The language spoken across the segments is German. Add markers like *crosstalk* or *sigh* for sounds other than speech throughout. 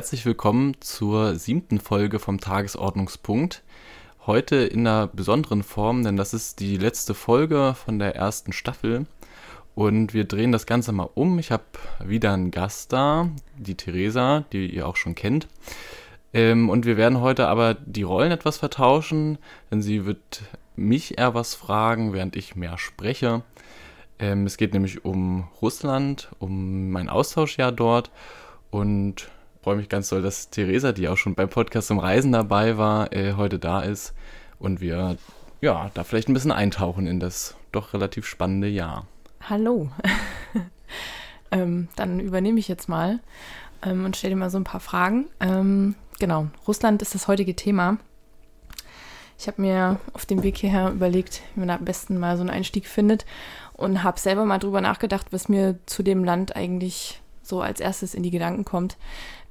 Herzlich willkommen zur siebten Folge vom Tagesordnungspunkt. Heute in einer besonderen Form, denn das ist die letzte Folge von der ersten Staffel. Und wir drehen das Ganze mal um. Ich habe wieder einen Gast da, die Theresa, die ihr auch schon kennt. Ähm, und wir werden heute aber die Rollen etwas vertauschen, denn sie wird mich eher was fragen, während ich mehr spreche. Ähm, es geht nämlich um Russland, um mein Austauschjahr dort und freue mich ganz doll, dass Theresa, die auch schon beim Podcast zum Reisen dabei war, äh, heute da ist und wir ja da vielleicht ein bisschen eintauchen in das doch relativ spannende Jahr. Hallo. *laughs* ähm, dann übernehme ich jetzt mal ähm, und stelle dir mal so ein paar Fragen. Ähm, genau, Russland ist das heutige Thema. Ich habe mir auf dem Weg hierher überlegt, wie man da am besten mal so einen Einstieg findet und habe selber mal drüber nachgedacht, was mir zu dem Land eigentlich so als erstes in die Gedanken kommt,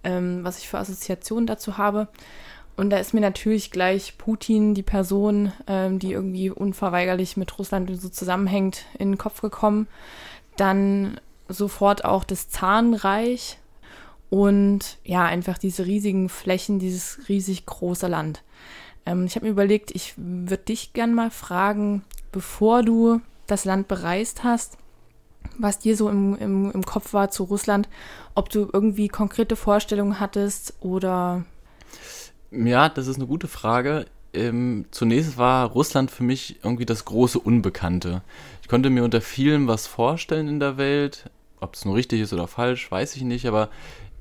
ähm, was ich für Assoziationen dazu habe. Und da ist mir natürlich gleich Putin, die Person, ähm, die irgendwie unverweigerlich mit Russland so zusammenhängt, in den Kopf gekommen. Dann sofort auch das Zahnreich und ja, einfach diese riesigen Flächen, dieses riesig große Land. Ähm, ich habe mir überlegt, ich würde dich gern mal fragen, bevor du das Land bereist hast, was dir so im, im, im Kopf war zu Russland, ob du irgendwie konkrete Vorstellungen hattest oder ja, das ist eine gute Frage. Ähm, zunächst war Russland für mich irgendwie das große Unbekannte. Ich konnte mir unter vielem was vorstellen in der Welt. Ob es nur richtig ist oder falsch, weiß ich nicht, aber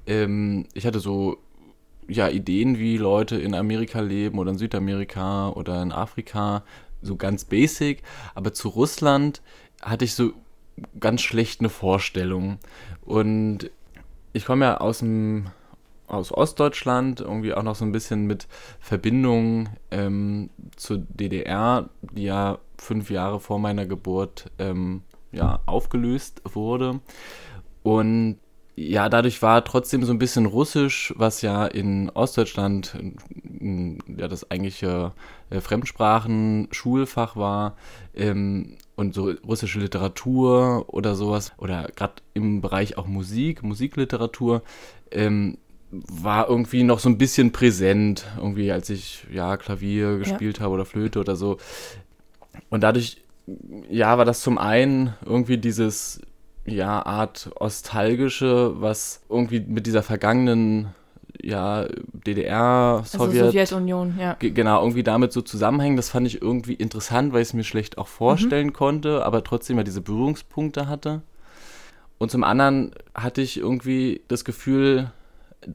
ähm, ich hatte so ja, Ideen, wie Leute in Amerika leben oder in Südamerika oder in Afrika, so ganz basic. Aber zu Russland hatte ich so ganz schlecht eine Vorstellung. Und ich komme ja aus dem aus Ostdeutschland, irgendwie auch noch so ein bisschen mit Verbindung ähm, zur DDR, die ja fünf Jahre vor meiner Geburt ähm, ja, aufgelöst wurde. Und ja, dadurch war trotzdem so ein bisschen Russisch, was ja in Ostdeutschland ja das eigentliche äh, Fremdsprachen-Schulfach war ähm, und so russische Literatur oder sowas oder gerade im Bereich auch Musik, Musikliteratur, ähm, war irgendwie noch so ein bisschen präsent, irgendwie als ich ja Klavier gespielt ja. habe oder Flöte oder so. Und dadurch, ja, war das zum einen irgendwie dieses, ja, Art nostalgische, was irgendwie mit dieser vergangenen, ja, DDR, Sowjet, also Sowjetunion, ja. Genau, irgendwie damit so zusammenhängt. Das fand ich irgendwie interessant, weil ich es mir schlecht auch vorstellen mhm. konnte, aber trotzdem ja diese Berührungspunkte hatte. Und zum anderen hatte ich irgendwie das Gefühl,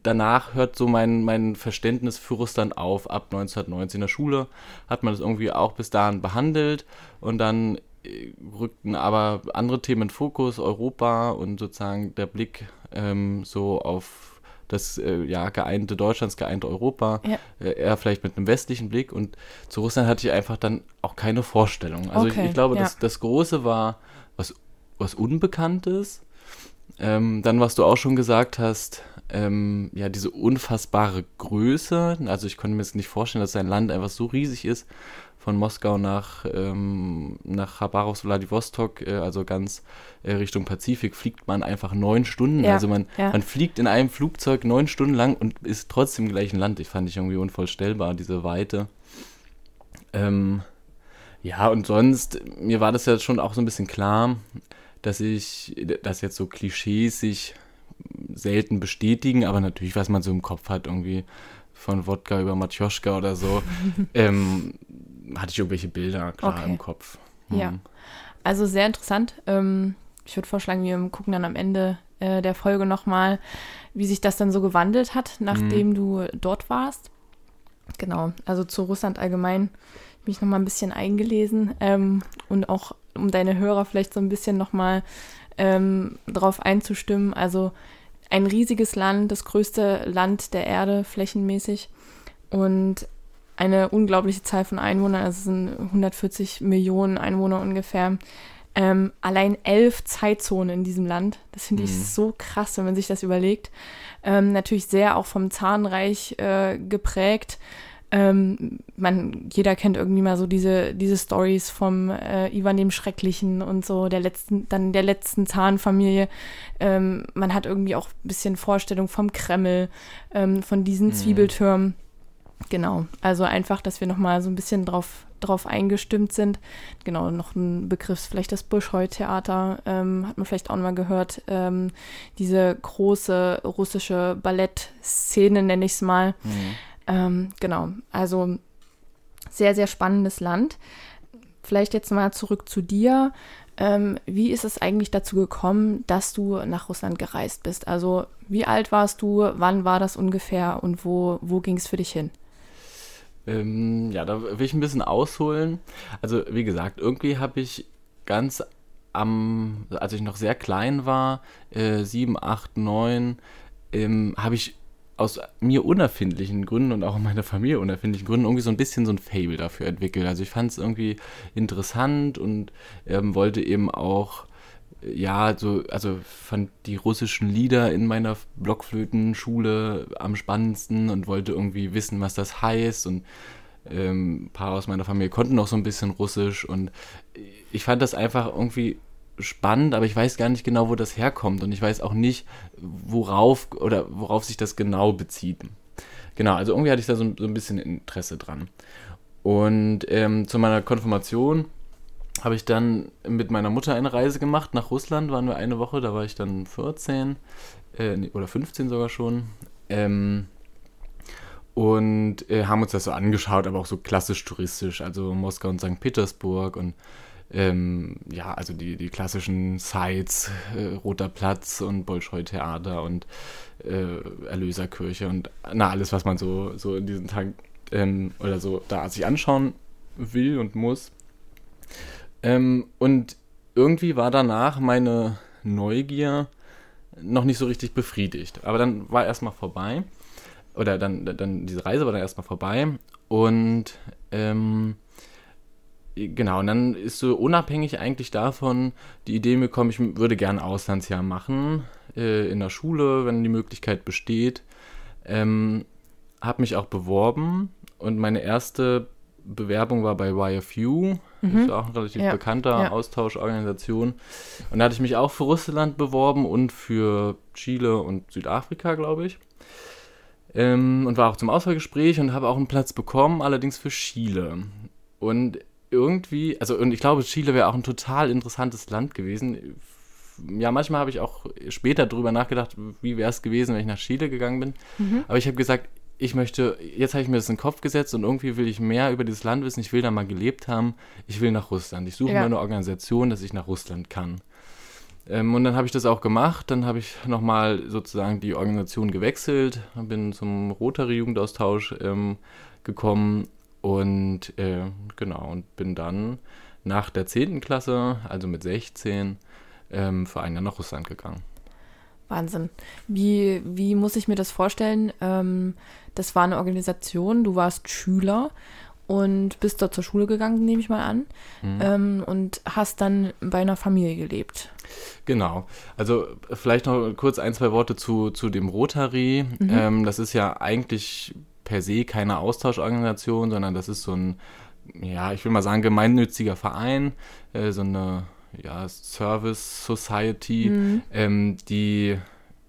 danach hört so mein, mein Verständnis für Russland auf. Ab 1990 in der Schule hat man das irgendwie auch bis dahin behandelt und dann äh, rückten aber andere Themen in Fokus, Europa und sozusagen der Blick ähm, so auf das äh, ja, geeinte Deutschlands, geeinte Europa, ja. äh, eher vielleicht mit einem westlichen Blick. Und zu Russland hatte ich einfach dann auch keine Vorstellung. Also okay, ich, ich, glaube, ja. das, das Große war was, was Unbekanntes. Ähm, dann, was du auch schon gesagt hast, ähm, ja, diese unfassbare Größe. Also ich konnte mir jetzt nicht vorstellen, dass sein Land einfach so riesig ist. Von Moskau nach, ähm, nach Khabarovsk, Vladivostok, äh, also ganz äh, Richtung Pazifik, fliegt man einfach neun Stunden. Ja, also man, ja. man fliegt in einem Flugzeug neun Stunden lang und ist trotzdem im gleichen Land. Ich fand ich irgendwie unvorstellbar, diese Weite. Ähm, ja, und sonst, mir war das ja schon auch so ein bisschen klar, dass ich, dass jetzt so Klischees sich selten bestätigen, aber natürlich, was man so im Kopf hat, irgendwie von Wodka über Matjoschka oder so, *laughs* ähm, hatte ich irgendwelche Bilder klar okay. im Kopf. Hm. Ja, also sehr interessant. Ähm, ich würde vorschlagen, wir gucken dann am Ende äh, der Folge nochmal, wie sich das dann so gewandelt hat, nachdem hm. du dort warst. Genau, also zu Russland allgemein mich nochmal ein bisschen eingelesen ähm, und auch um deine Hörer vielleicht so ein bisschen nochmal ähm, drauf einzustimmen. Also ein riesiges Land, das größte Land der Erde flächenmäßig und eine unglaubliche Zahl von Einwohnern, also es sind 140 Millionen Einwohner ungefähr. Ähm, allein elf Zeitzonen in diesem Land. Das finde ich mhm. so krass, wenn man sich das überlegt. Ähm, natürlich sehr auch vom Zahnreich äh, geprägt. Ähm, man, jeder kennt irgendwie mal so diese, diese Stories vom äh, Ivan dem Schrecklichen und so, der letzten, dann der letzten Zahnfamilie. Ähm, man hat irgendwie auch ein bisschen Vorstellung vom Kreml, ähm, von diesen mhm. Zwiebeltürmen. Genau, also einfach, dass wir nochmal so ein bisschen drauf, drauf eingestimmt sind. Genau, noch ein Begriff, vielleicht das Bolschoi-Theater, ähm, hat man vielleicht auch mal gehört. Ähm, diese große russische Ballettszene, nenne ich es mal. Mhm. Ähm, genau, also sehr, sehr spannendes Land. Vielleicht jetzt mal zurück zu dir. Ähm, wie ist es eigentlich dazu gekommen, dass du nach Russland gereist bist? Also wie alt warst du, wann war das ungefähr und wo, wo ging es für dich hin? Ähm, ja, da will ich ein bisschen ausholen. Also, wie gesagt, irgendwie habe ich ganz am, als ich noch sehr klein war, äh, sieben, acht, neun, ähm, habe ich aus mir unerfindlichen Gründen und auch meiner Familie unerfindlichen Gründen irgendwie so ein bisschen so ein Fable dafür entwickelt. Also ich fand es irgendwie interessant und ähm, wollte eben auch ja, so, also fand die russischen Lieder in meiner Blockflötenschule am spannendsten und wollte irgendwie wissen, was das heißt. Und ähm, ein paar aus meiner Familie konnten auch so ein bisschen Russisch und ich fand das einfach irgendwie spannend, aber ich weiß gar nicht genau, wo das herkommt und ich weiß auch nicht, worauf oder worauf sich das genau bezieht. Genau, also irgendwie hatte ich da so, so ein bisschen Interesse dran. Und ähm, zu meiner Konfirmation habe ich dann mit meiner Mutter eine Reise gemacht nach Russland, waren wir eine Woche, da war ich dann 14 äh, oder 15 sogar schon. Ähm, und äh, haben uns das so angeschaut, aber auch so klassisch touristisch, also Moskau und St. Petersburg und ähm, ja, also die, die klassischen Sites, äh, Roter Platz und Bolschoi-Theater und äh, Erlöserkirche und na, alles, was man so, so in diesen Tagen ähm, oder so da sich anschauen will und muss. Ähm, und irgendwie war danach meine Neugier noch nicht so richtig befriedigt. Aber dann war erstmal vorbei. Oder dann, dann diese Reise war dann erstmal vorbei. Und ähm, genau, und dann ist so unabhängig eigentlich davon die Idee gekommen, ich würde gerne Auslandsjahr machen. Äh, in der Schule, wenn die Möglichkeit besteht. Ähm, habe mich auch beworben und meine erste Bewerbung war bei YFU. Mhm. Das ist auch eine relativ ja. bekannter ja. Austauschorganisation. Und da hatte ich mich auch für Russland beworben und für Chile und Südafrika, glaube ich. Ähm, und war auch zum Auswahlgespräch und habe auch einen Platz bekommen, allerdings für Chile. Und irgendwie, also und ich glaube, Chile wäre auch ein total interessantes Land gewesen. Ja, manchmal habe ich auch später darüber nachgedacht, wie wäre es gewesen, wenn ich nach Chile gegangen bin. Mhm. Aber ich habe gesagt, ich möchte, jetzt habe ich mir das in den Kopf gesetzt und irgendwie will ich mehr über dieses Land wissen. Ich will da mal gelebt haben. Ich will nach Russland. Ich suche ja. mir eine Organisation, dass ich nach Russland kann. Ähm, und dann habe ich das auch gemacht. Dann habe ich nochmal sozusagen die Organisation gewechselt, bin zum Rotary-Jugendaustausch ähm, gekommen und äh, genau, und bin dann nach der 10. Klasse, also mit 16, ähm, für ein Jahr nach Russland gegangen. Wahnsinn. Wie, wie muss ich mir das vorstellen? Ähm, das war eine Organisation, du warst Schüler und bist dort zur Schule gegangen, nehme ich mal an, mhm. ähm, und hast dann bei einer Familie gelebt. Genau. Also vielleicht noch kurz ein, zwei Worte zu, zu dem Rotary. Mhm. Ähm, das ist ja eigentlich per se keine Austauschorganisation, sondern das ist so ein, ja, ich will mal sagen, gemeinnütziger Verein, äh, so eine ja, Service Society, mhm. ähm, die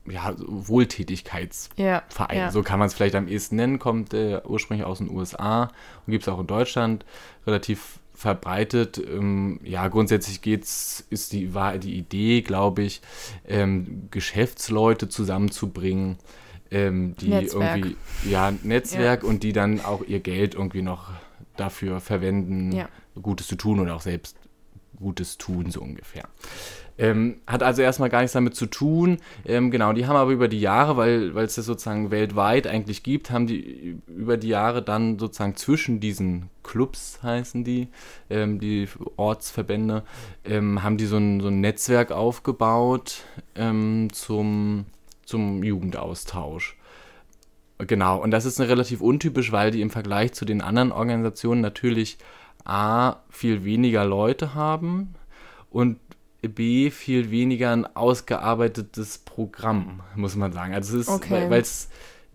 ja, Wohltätigkeitsverein, ja, ja. so kann man es vielleicht am ehesten nennen, kommt äh, ursprünglich aus den USA und gibt es auch in Deutschland relativ verbreitet. Ähm, ja, grundsätzlich geht's, ist die, war die Idee, glaube ich, ähm, Geschäftsleute zusammenzubringen, ähm, die Netzwerk. irgendwie, ja, Netzwerk ja. und die dann auch ihr Geld irgendwie noch dafür verwenden, Gutes zu tun oder auch selbst Gutes tun, so ungefähr. Ähm, hat also erstmal gar nichts damit zu tun. Ähm, genau, die haben aber über die Jahre, weil es das sozusagen weltweit eigentlich gibt, haben die über die Jahre dann sozusagen zwischen diesen Clubs heißen die, ähm, die Ortsverbände, ähm, haben die so ein, so ein Netzwerk aufgebaut ähm, zum, zum Jugendaustausch. Genau, und das ist relativ untypisch, weil die im Vergleich zu den anderen Organisationen natürlich A, viel weniger Leute haben und B, viel weniger ein ausgearbeitetes Programm, muss man sagen. Also es ist, okay. weil es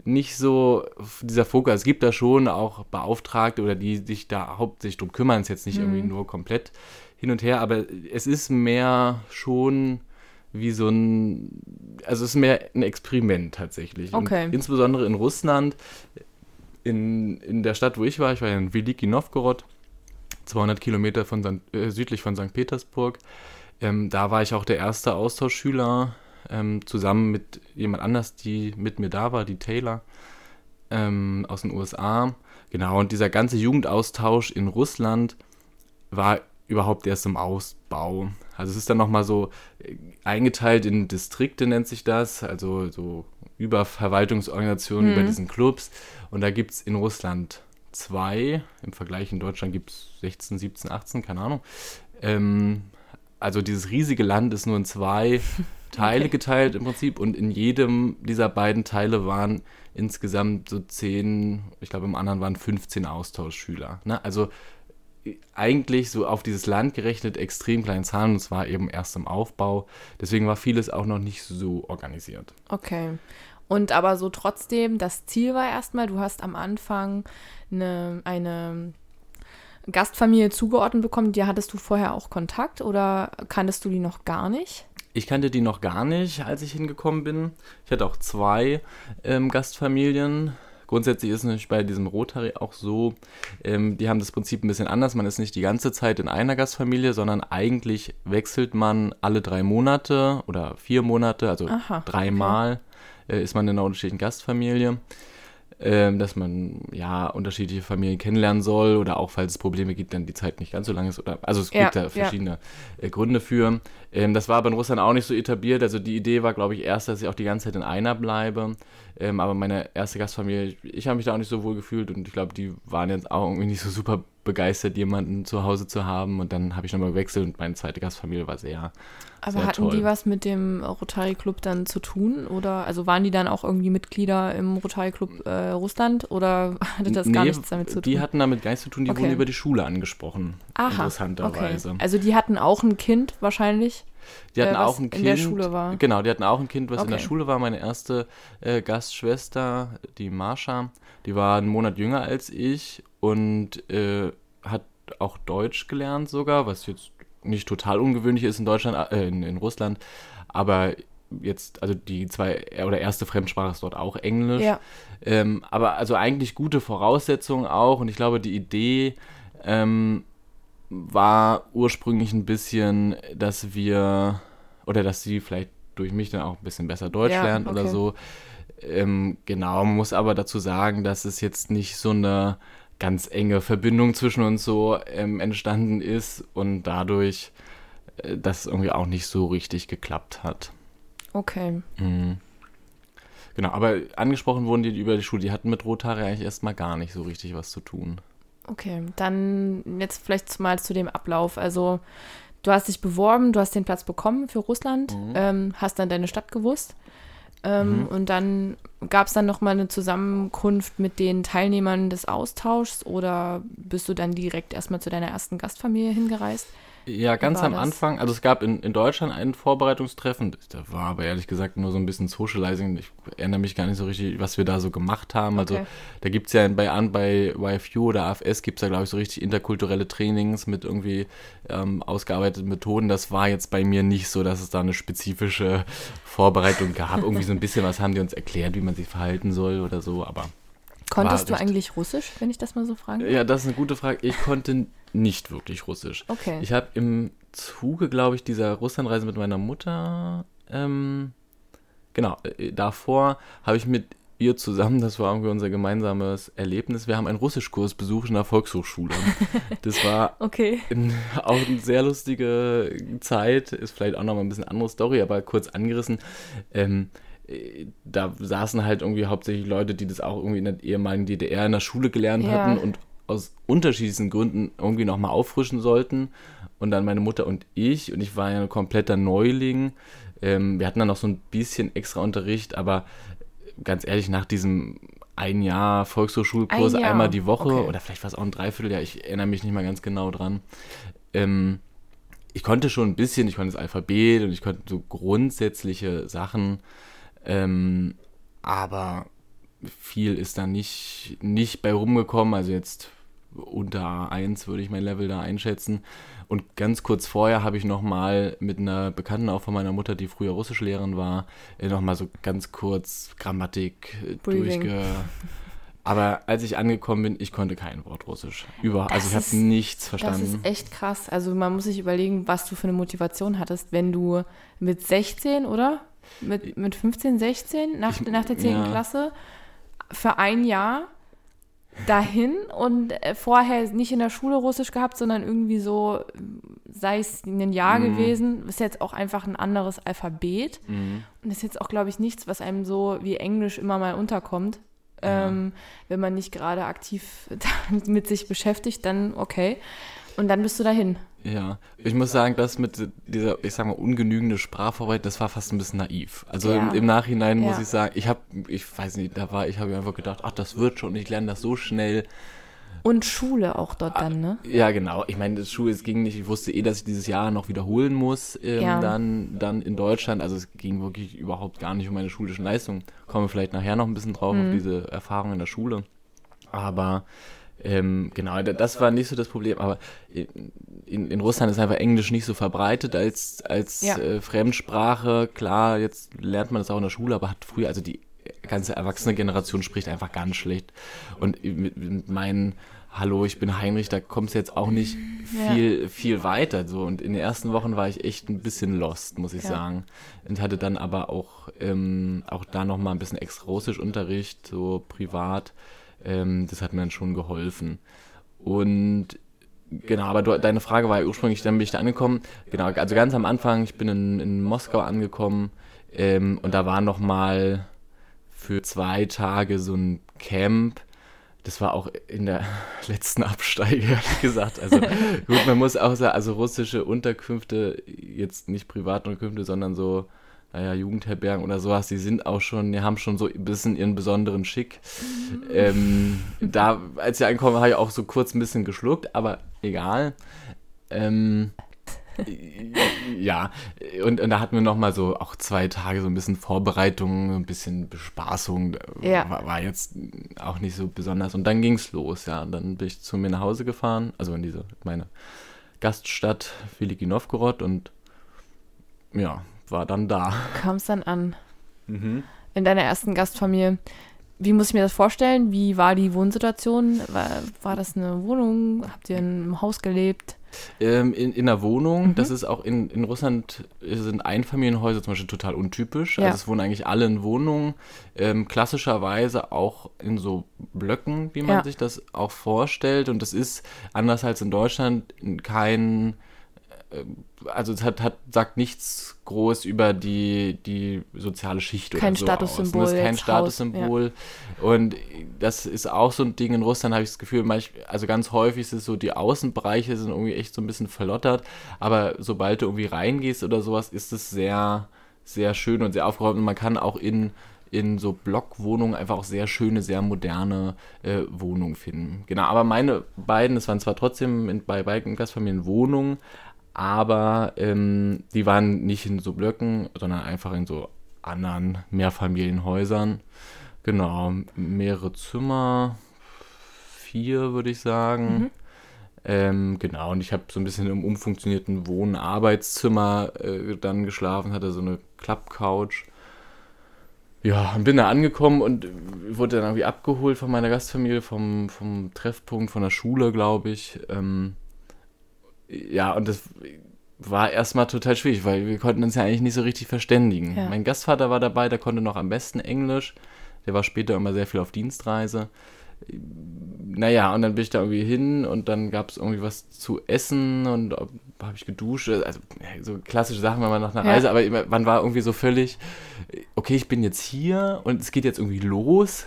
nicht so dieser Fokus. Es gibt da schon auch Beauftragte oder die sich da hauptsächlich drum kümmern, es ist jetzt nicht mhm. irgendwie nur komplett hin und her, aber es ist mehr schon wie so ein, also es ist mehr ein Experiment tatsächlich. Okay. Und insbesondere in Russland, in, in der Stadt, wo ich war, ich war ja in Veliki Novgorod, 200 Kilometer von St., äh, südlich von St. Petersburg. Ähm, da war ich auch der erste Austauschschüler, ähm, zusammen mit jemand anders, die mit mir da war, die Taylor ähm, aus den USA. Genau, und dieser ganze Jugendaustausch in Russland war überhaupt erst im Ausbau. Also es ist dann nochmal so äh, eingeteilt in Distrikte, nennt sich das, also so über Verwaltungsorganisationen, mhm. über diesen Clubs. Und da gibt es in Russland zwei, im Vergleich in Deutschland gibt es 16, 17, 18, keine Ahnung. Ähm, also dieses riesige Land ist nur in zwei *laughs* Teile okay. geteilt im Prinzip und in jedem dieser beiden Teile waren insgesamt so zehn, ich glaube im anderen waren 15 Austauschschüler. Ne? Also eigentlich so auf dieses Land gerechnet extrem kleinen Zahlen und es war eben erst im Aufbau. Deswegen war vieles auch noch nicht so organisiert. Okay. Und aber so trotzdem, das Ziel war erstmal, du hast am Anfang eine, eine Gastfamilie zugeordnet bekommen, die hattest du vorher auch Kontakt oder kanntest du die noch gar nicht? Ich kannte die noch gar nicht, als ich hingekommen bin. Ich hatte auch zwei ähm, Gastfamilien Grundsätzlich ist es natürlich bei diesem Rotary auch so, ähm, die haben das Prinzip ein bisschen anders. Man ist nicht die ganze Zeit in einer Gastfamilie, sondern eigentlich wechselt man alle drei Monate oder vier Monate, also Aha, dreimal okay. Äh, ist man in einer unterschiedlichen Gastfamilie ähm, dass man ja unterschiedliche Familien kennenlernen soll oder auch falls es Probleme gibt, dann die Zeit nicht ganz so lang ist. Oder, also es gibt da verschiedene ja. äh, Gründe für. Ähm, das war aber in Russland auch nicht so etabliert. Also die Idee war, glaube ich, erst, dass ich auch die ganze Zeit in einer bleibe. Ähm, aber meine erste Gastfamilie, ich, ich habe mich da auch nicht so wohl gefühlt und ich glaube, die waren jetzt auch irgendwie nicht so super begeistert, jemanden zu Hause zu haben. Und dann habe ich nochmal gewechselt und meine zweite Gastfamilie war sehr. Aber sehr hatten toll. die was mit dem Rotary Club dann zu tun? Oder also waren die dann auch irgendwie Mitglieder im Rotary Club äh, Russland oder *laughs* hatte das nee, gar nichts damit zu tun? Die hatten damit gar nichts zu tun, die okay. wurden über die Schule angesprochen. Aha, interessanterweise. Okay. Also die hatten auch ein Kind wahrscheinlich. Die hatten äh, auch ein Kind. In der Schule war. Genau, die hatten auch ein Kind, was okay. in der Schule war. Meine erste äh, Gastschwester, die Marsha, die war einen Monat jünger als ich und äh, hat auch Deutsch gelernt sogar, was jetzt nicht total ungewöhnlich ist in Deutschland, äh, in, in Russland, aber jetzt, also die zwei oder erste Fremdsprache ist dort auch Englisch. Ja. Ähm, aber also eigentlich gute Voraussetzungen auch und ich glaube, die Idee ähm, war ursprünglich ein bisschen, dass wir oder dass sie vielleicht durch mich dann auch ein bisschen besser Deutsch ja, lernt okay. oder so. Ähm, genau, man muss aber dazu sagen, dass es jetzt nicht so eine ganz enge Verbindung zwischen uns so ähm, entstanden ist und dadurch äh, das irgendwie auch nicht so richtig geklappt hat. Okay. Mhm. Genau, aber angesprochen wurden die über die Schule, die hatten mit Rothaare eigentlich erstmal gar nicht so richtig was zu tun. Okay, dann jetzt vielleicht mal zu dem Ablauf. Also du hast dich beworben, du hast den Platz bekommen für Russland, mhm. ähm, hast dann deine Stadt gewusst. Ähm, mhm. Und dann gab es dann nochmal eine Zusammenkunft mit den Teilnehmern des Austauschs oder bist du dann direkt erstmal zu deiner ersten Gastfamilie hingereist? Ja, ganz am das? Anfang, also es gab in, in Deutschland ein Vorbereitungstreffen, da war aber ehrlich gesagt nur so ein bisschen Socializing, ich erinnere mich gar nicht so richtig, was wir da so gemacht haben, also okay. also da gibt es ja bei, an, bei YFU oder AFS gibt es ja glaube ich so richtig interkulturelle Trainings mit irgendwie ähm, ausgearbeiteten Methoden, das war jetzt bei mir nicht so, dass es da eine spezifische Vorbereitung gab, irgendwie so ein bisschen was haben die uns erklärt, wie man sich verhalten soll oder so, aber Konntest du eigentlich Russisch, wenn ich das mal so frage? Ja, das ist eine gute Frage. Ich konnte nicht wirklich Russisch. Okay. Ich habe im Zuge, glaube ich, dieser Russlandreise mit meiner Mutter, ähm, genau, äh, davor habe ich mit ihr zusammen, das war irgendwie unser gemeinsames Erlebnis. Wir haben einen Russischkurs besucht in der Volkshochschule. *laughs* Das war okay. in, auch eine sehr lustige Zeit, ist vielleicht auch nochmal ein bisschen andere Story, aber kurz angerissen. Ähm, äh, da saßen halt irgendwie hauptsächlich Leute, die das auch irgendwie in der ehemaligen DDR in der Schule gelernt ja. hatten und aus unterschiedlichsten Gründen irgendwie nochmal auffrischen sollten. Und dann meine Mutter und ich, und ich war ja ein kompletter Neuling. Ähm, wir hatten dann noch so ein bisschen extra Unterricht, aber ganz ehrlich, nach diesem ein Jahr Volkshochschulkurs ein Jahr. einmal die Woche, okay. oder vielleicht war es auch ein Dreivierteljahr, ich erinnere mich nicht mal ganz genau dran. Ähm, ich konnte schon ein bisschen, ich konnte das Alphabet und ich konnte so grundsätzliche Sachen, ähm, aber viel ist da nicht, nicht bei rumgekommen. Also jetzt unter A1 würde ich mein Level da einschätzen. Und ganz kurz vorher habe ich nochmal mit einer Bekannten auch von meiner Mutter, die früher Russischlehrerin war, äh, nochmal so ganz kurz Grammatik äh, durchge... Aber als ich angekommen bin, ich konnte kein Wort Russisch. Über, also ich habe nichts verstanden. Das ist echt krass. Also man muss sich überlegen, was du für eine Motivation hattest, wenn du mit 16, oder? Mit, mit 15, 16, nach, ich, nach der 10. Ja. Klasse, für ein Jahr dahin und äh, vorher nicht in der Schule Russisch gehabt, sondern irgendwie so, sei es ein Jahr mhm. gewesen, ist jetzt auch einfach ein anderes Alphabet. Mhm. Und ist jetzt auch, glaube ich, nichts, was einem so wie Englisch immer mal unterkommt. Ja. Ähm, wenn man nicht gerade aktiv *laughs* mit sich beschäftigt, dann okay. Und dann bist du dahin. Ja, ich muss sagen, das mit dieser, ich sag mal, ungenügende Sprachvorbereitung, das war fast ein bisschen naiv. Also ja. im, im, Nachhinein muss ich sagen, ich habe, ich weiß nicht, da war, ich habe einfach gedacht, ach, das wird schon, ich lerne das so schnell. Und Schule auch dort dann, ne? Ja, genau. Ich meine, das Schule, es ging nicht, ich wusste eh, dass ich dieses Jahr noch wiederholen muss, ähm, ja. dann, dann in Deutschland. Also es ging wirklich überhaupt gar nicht um meine schulischen Leistungen. Kommen wir vielleicht nachher noch ein bisschen drauf, mhm. auf diese Erfahrung in der Schule. Aber ähm, genau, das war nicht so das Problem, aber in, in, Russland ist einfach Englisch nicht so verbreitet als, als ja. äh, Fremdsprache. Klar, jetzt lernt man das auch in der Schule, aber hat früher, also die ganze erwachsene Generation spricht einfach ganz schlecht. Und mit, mit meinen Hallo, ich bin Heinrich, da kommt es jetzt auch nicht viel, ja. viel weiter. So. Und in den ersten Wochen war ich echt ein bisschen lost, muss ich ja. sagen. Und hatte dann aber auch, ähm, auch da nochmal ein bisschen extra Russischunterricht, so privat. Ähm, das hat mir dann schon geholfen. Und genau, aber du, deine Frage war ja ursprünglich, dann bin ich da angekommen. Genau, also ganz am Anfang, ich bin in, in Moskau angekommen ähm, und da war nochmal für zwei Tage so ein Camp. Das war auch in der *laughs* letzten Absteige, ehrlich gesagt. Also gut, man muss auch sagen, also russische Unterkünfte, jetzt nicht Privatunterkünfte, sondern so naja, Jugendherbergen oder sowas, die sind auch schon, die haben schon so ein bisschen ihren besonderen Schick. Mhm. Ähm, *laughs* da, als ich angekommen habe ich auch so kurz ein bisschen geschluckt, aber egal. Ähm, ja, und, und, da hatten wir nochmal so auch zwei Tage so ein bisschen Vorbereitung, ein bisschen Bespaßung. Ja. War, war, jetzt auch nicht so besonders. Und dann ging es los, ja. Und dann bin ich zu mir nach Hause gefahren, also in diese, meine Gaststadt Veliki Novgorod und ja, war dann da. Du kamst dann an. Mhm. In deiner ersten Gastfamilie. Wie muss ich mir das vorstellen? Wie war die Wohnsituation? War, war das eine Wohnung? Habt ihr in einem Haus gelebt? Ähm, in, in einer Wohnung. Mhm. Das ist auch in, in Russland sind Einfamilienhäuser zum Beispiel total untypisch. Ja. Also es wohnen eigentlich alle in Wohnungen. Ähm, klassischerweise auch in so Blöcken, wie man ja. sich das auch vorstellt. Und das ist anders als in Deutschland kein äh, also es hat, hat, sagt nichts groß über die, die soziale Schicht kein oder so Statussymbol aus. Das ist kein Statussymbol. Ja. Und das ist auch so ein Ding in Russland, habe ich das Gefühl, also ganz häufig ist es so, die Außenbereiche sind irgendwie echt so ein bisschen verlottert, aber sobald du irgendwie reingehst oder sowas, ist es sehr, sehr schön und sehr aufgeräumt und man kann auch in in so Blockwohnungen einfach auch sehr schöne, sehr moderne äh, Wohnungen finden. Genau, aber meine beiden, es waren zwar trotzdem in, bei beiden Gastfamilien Wohnungen, aber ähm, die waren nicht in so Blöcken, sondern einfach in so anderen Mehrfamilienhäusern. Genau, mehrere Zimmer, vier würde ich sagen. Mhm. Ähm, genau, und ich habe so ein bisschen im umfunktionierten Wohn-Arbeitszimmer äh, dann geschlafen, hatte so eine Klappcouch. Ja, und bin da angekommen und wurde dann irgendwie abgeholt von meiner Gastfamilie, vom, vom Treffpunkt, von der Schule, glaube ich. Ähm, ja, und das war erstmal total schwierig, weil wir konnten uns ja eigentlich nicht so richtig verständigen. Ja. Mein Gastvater war dabei, der konnte noch am besten Englisch. Der war später immer sehr viel auf Dienstreise. Naja, und dann bin ich da irgendwie hin und dann gab es irgendwie was zu essen und habe ich geduscht. Also so klassische Sachen, wenn man nach einer ja. Reise, aber man war irgendwie so völlig, okay, ich bin jetzt hier und es geht jetzt irgendwie los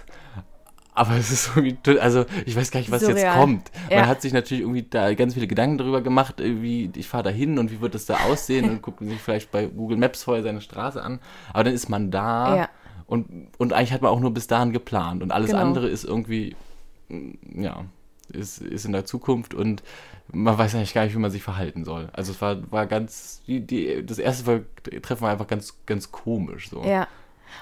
aber es ist irgendwie, also ich weiß gar nicht, was Surreal. jetzt kommt. Ja. Man hat sich natürlich irgendwie da ganz viele Gedanken darüber gemacht, wie ich fahre da hin und wie wird das da aussehen und *laughs* guckt sich vielleicht bei Google Maps vorher seine Straße an. Aber dann ist man da ja. und, und eigentlich hat man auch nur bis dahin geplant und alles genau. andere ist irgendwie, mm, ja, ist, ist in der Zukunft und man weiß eigentlich gar nicht, wie man sich verhalten soll. Also es war, war ganz, die, die, das erste Treffen war einfach ganz, ganz komisch so. Ja.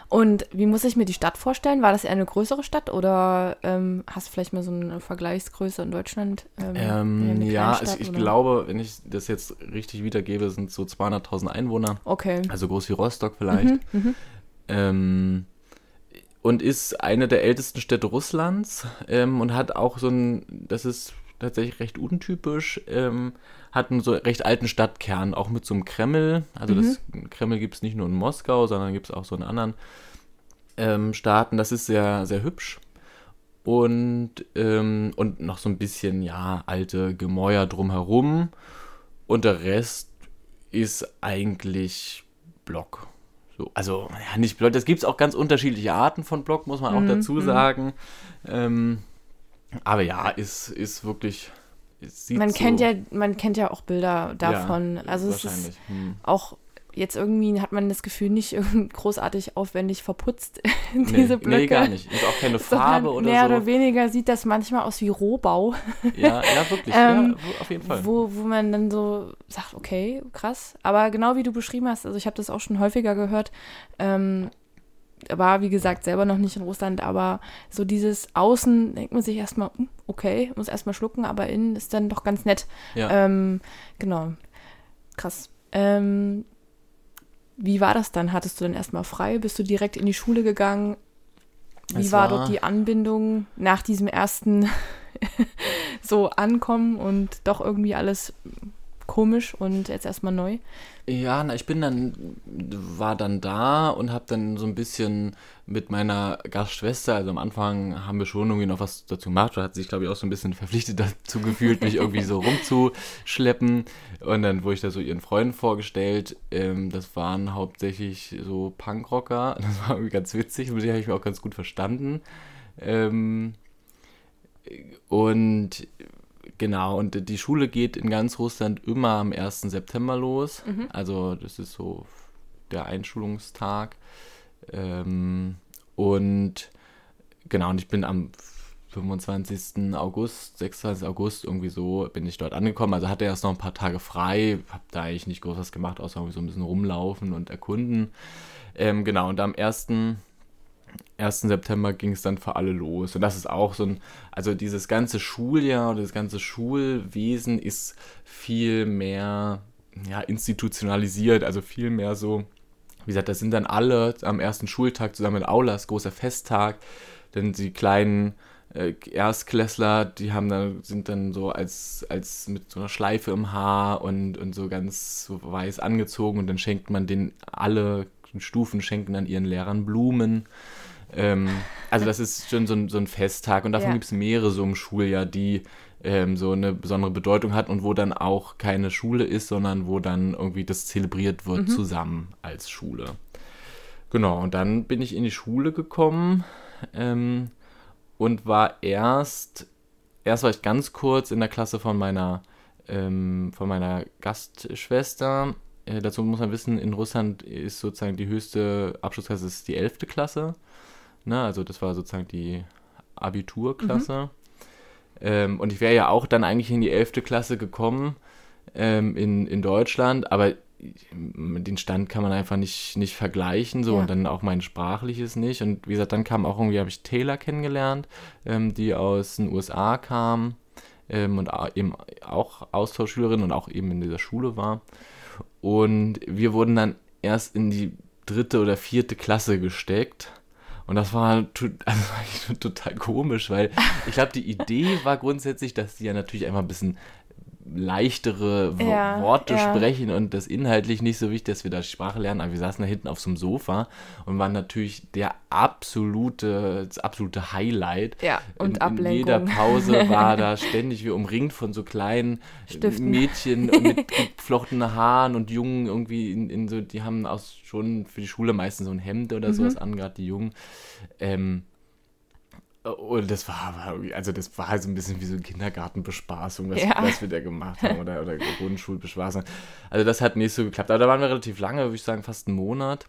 Und wie muss ich mir die Stadt vorstellen? War das eher eine größere Stadt oder ähm, hast du vielleicht mal so eine Vergleichsgröße in Deutschland? Ähm, ähm, ja, ich oder? glaube, wenn ich das jetzt richtig wiedergebe, sind so 200.000 Einwohner. Okay. Also groß wie Rostock vielleicht. Mhm, mhm. ähm, und ist eine der ältesten Städte Russlands ähm, und hat auch so ein, das ist tatsächlich recht untypisch, ähm, hat einen so recht alten Stadtkern, auch mit so einem Kreml. Also mhm. das Kreml gibt es nicht nur in Moskau, sondern gibt es auch so in anderen ähm, Staaten. Das ist sehr, sehr hübsch. Und, ähm, und noch so ein bisschen, ja, alte Gemäuer drumherum. Und der Rest ist eigentlich Block. So, also, ja, nicht Block. Das gibt es auch ganz unterschiedliche Arten von Block, muss man auch mhm. dazu mhm. sagen. Ähm, aber ja, ist, ist wirklich. man, so kennt ja, man kennt ja auch Bilder davon. Ja, also es ist hm. auch jetzt irgendwie hat man das Gefühl nicht *laughs* großartig aufwendig verputzt, *laughs* diese nee, Blöcke. Nee, gar nicht. Ist auch keine *laughs* Farbe oder mehr so. Mehr oder weniger sieht das manchmal aus wie Rohbau. Ja, ja, wirklich. ähm, ja, auf jeden Fall. Wo, wo man dann so sagt, okay, krass. Aber genau wie du beschrieben hast, also ich habe das auch schon häufiger gehört, ähm, war, wie gesagt, selber noch nicht in Russland, aber so dieses Außen denkt man sich erstmal, hm, okay, muss erstmal schlucken, aber innen ist dann doch ganz nett. Ja. Ähm, genau. Krass. Ähm, wie war das dann? Hattest du dann erstmal frei? Bist du direkt in die Schule gegangen? Wie war, war dort die Anbindung nach diesem ersten *laughs* so Ankommen und doch irgendwie alles komisch und jetzt erstmal neu? Ja, na, ich bin dann, war dann da und habe dann so ein bisschen mit meiner Gastschwester, also am Anfang haben wir schon irgendwie noch was dazu gemacht, da hat sich, glaube ich, auch so ein bisschen verpflichtet *laughs* dazu gefühlt, mich irgendwie so rumzuschleppen. Und dann wurde ich da so ihren Freunden vorgestellt. Ähm, das waren hauptsächlich so Punkrocker. *laughs* Das war irgendwie ganz witzig, mit denen habe ich mich auch ganz gut verstanden. Ähm, und Genau, und die Schule geht in ganz Russland immer am 1. September los. Mhm. Also das ist so der Einschulungstag. Ähm, und genau, und ich bin am 25. August, 26. August irgendwie so bin ich dort angekommen. Also hatte erst noch ein paar Tage frei, habe da eigentlich nicht groß was gemacht, außer irgendwie so ein bisschen rumlaufen und erkunden. Ähm, genau, und am 1. 1. September ging es dann für alle los. Und das ist auch so ein, also dieses ganze Schuljahr oder das ganze Schulwesen ist viel mehr ja, institutionalisiert, also viel mehr so, wie gesagt, das sind dann alle am ersten Schultag zusammen in Aulas, großer Festtag, denn die kleinen äh, Erstklässler, die haben dann, sind dann so als, als mit so einer Schleife im Haar und, und so ganz so weiß angezogen und dann schenkt man den alle Stufen, schenken dann ihren Lehrern Blumen ähm, also das ist schon so ein, so ein Festtag und davon ja. gibt es mehrere so im Schuljahr, die ähm, so eine besondere Bedeutung hat und wo dann auch keine Schule ist, sondern wo dann irgendwie das zelebriert wird mhm. zusammen als Schule. Genau, und dann bin ich in die Schule gekommen ähm, und war erst, erst war ich ganz kurz in der Klasse von meiner, ähm, von meiner Gastschwester. Äh, dazu muss man wissen, in Russland ist sozusagen die höchste Abschlussklasse ist die 11. Klasse. Ne? Also das war sozusagen die Abiturklasse. Mhm. Ähm, und ich wäre ja auch dann eigentlich in die 11. Klasse gekommen ähm, in, in Deutschland, aber den Stand kann man einfach nicht, nicht vergleichen, so ja. und dann auch mein sprachliches nicht. Und wie gesagt, dann kam auch irgendwie, habe ich Taylor kennengelernt, ähm, die aus den USA kam ähm, und eben auch Austauschschülerin und auch eben in dieser Schule war. Und wir wurden dann erst in die dritte oder vierte Klasse gesteckt. Und das war, also *laughs* total komisch, weil ich glaube, die Idee war grundsätzlich, dass die ja natürlich einfach ein bisschen leichtere ja, Worte ja. sprechen und das inhaltlich nicht so wichtig, dass wir da Sprache lernen. Aber wir saßen da hinten auf so einem Sofa und waren natürlich der absolute, das absolute Highlight. Ja, und in, Ablenkung. In jeder Pause *laughs* war da ständig wie umringt von so kleinen Stiften. Mädchen mit *laughs* geflochtenen Haaren und Jungen irgendwie in, in so, die haben auch schon für die Schule meistens so ein Hemd oder mhm. sowas an, gerade die Jungen. Ähm, und das war, also das war halt so ein bisschen wie so eine Kindergartenbespaßung, was, ja. was wir da gemacht haben, oder, oder Grundschulbespaßung. Also das hat nicht so geklappt. Aber da waren wir relativ lange, würde ich sagen, fast einen Monat.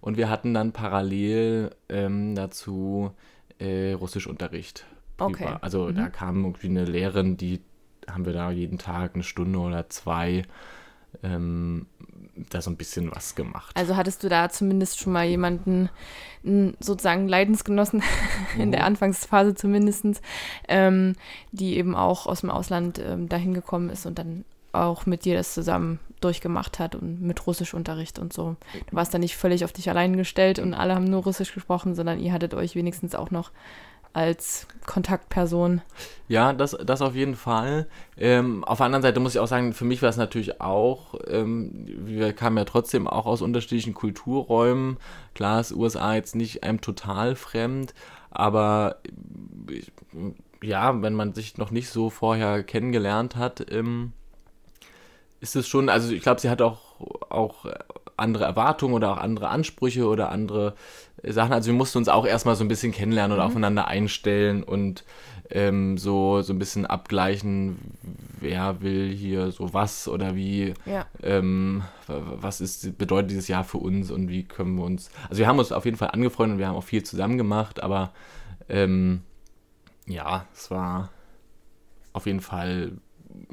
Und wir hatten dann parallel ähm, dazu äh, Russischunterricht. Okay. Also mhm. da kam irgendwie eine Lehrerin, die haben wir da jeden Tag eine Stunde oder zwei ähm, da so ein bisschen was gemacht. Also hattest du da zumindest schon mal jemanden, sozusagen Leidensgenossen, *laughs* in der mhm. Anfangsphase zumindest, ähm, die eben auch aus dem Ausland ähm, dahin gekommen ist und dann auch mit dir das zusammen durchgemacht hat und mit Russischunterricht und so. Du warst da nicht völlig auf dich allein gestellt und alle haben nur Russisch gesprochen, sondern ihr hattet euch wenigstens auch noch als Kontaktperson. Ja, das, das auf jeden Fall. Ähm, auf der anderen Seite muss ich auch sagen, für mich war es natürlich auch, ähm, wir kamen ja trotzdem auch aus unterschiedlichen Kulturräumen. Klar ist USA jetzt nicht einem total fremd, aber ich, ja, wenn man sich noch nicht so vorher kennengelernt hat, ähm, ist es schon, also ich glaube, sie hat auch, auch andere Erwartungen oder auch andere Ansprüche oder andere Sachen. Also wir mussten uns auch erstmal so ein bisschen kennenlernen oder mhm. aufeinander einstellen und ähm, so, so ein bisschen abgleichen, wer will hier so was oder wie, ja. ähm, was ist, bedeutet dieses Jahr für uns und wie können wir uns. Also wir haben uns auf jeden Fall angefreundet und wir haben auch viel zusammen gemacht, aber ähm, ja, es war auf jeden Fall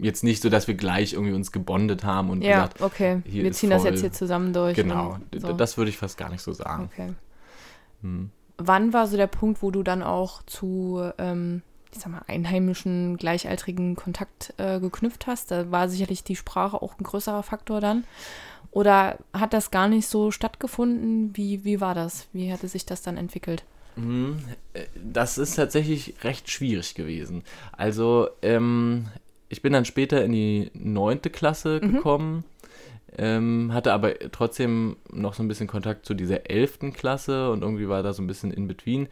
jetzt nicht so, dass wir gleich irgendwie uns gebondet haben und ja, gesagt, okay, wir ziehen das jetzt hier zusammen durch. Genau, so. das würde ich fast gar nicht so sagen. Okay. Hm. Wann war so der Punkt, wo du dann auch zu, ähm, ich sag mal, einheimischen, gleichaltrigen Kontakt äh, geknüpft hast? Da war sicherlich die Sprache auch ein größerer Faktor dann. Oder hat das gar nicht so stattgefunden? Wie, wie war das? Wie hatte sich das dann entwickelt? Hm, äh, das ist tatsächlich recht schwierig gewesen. Also ähm, ich bin dann später in die neunte Klasse mhm. gekommen, ähm, hatte aber trotzdem noch so ein bisschen Kontakt zu dieser elften Klasse und irgendwie war da so ein bisschen in between.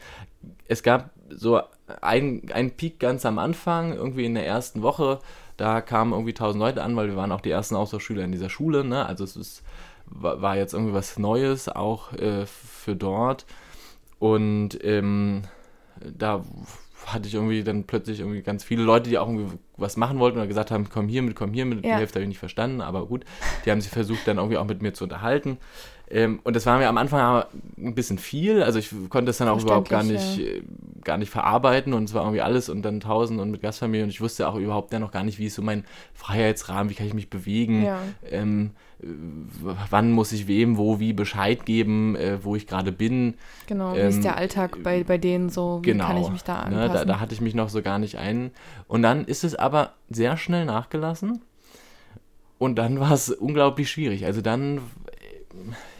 Es gab so einen Peak ganz am Anfang, irgendwie in der ersten Woche, da kamen irgendwie tausend Leute an, weil wir waren auch die ersten Austauschschüler in dieser Schule, ne? Also es ist, war jetzt irgendwie was Neues, auch äh, für dort. Und ähm, da hatte ich irgendwie dann plötzlich irgendwie ganz viele Leute, die auch irgendwie was machen wollten oder gesagt haben, komm hier mit, komm hier mit. Ja. Die Hälfte habe ich nicht verstanden, aber gut. Die haben sich versucht, dann irgendwie auch mit mir zu unterhalten. Ähm, und das war mir am Anfang ein bisschen viel. Also ich konnte das dann auch überhaupt gar nicht, ja. Äh, gar nicht verarbeiten und es war irgendwie alles und dann tausend und mit Gastfamilie und ich wusste auch überhaupt dann noch gar nicht, wie ist so mein Freiheitsrahmen, wie kann ich mich bewegen, ja. ähm, wann muss ich wem, wo, wie Bescheid geben, äh, wo ich gerade bin. Genau, wie ähm, ist der Alltag bei, bei denen so, wie genau, kann ich mich da anpassen? Ne, da, da hatte ich mich noch so gar nicht ein. Und dann ist es aber sehr schnell nachgelassen. Und dann war es unglaublich schwierig. Also dann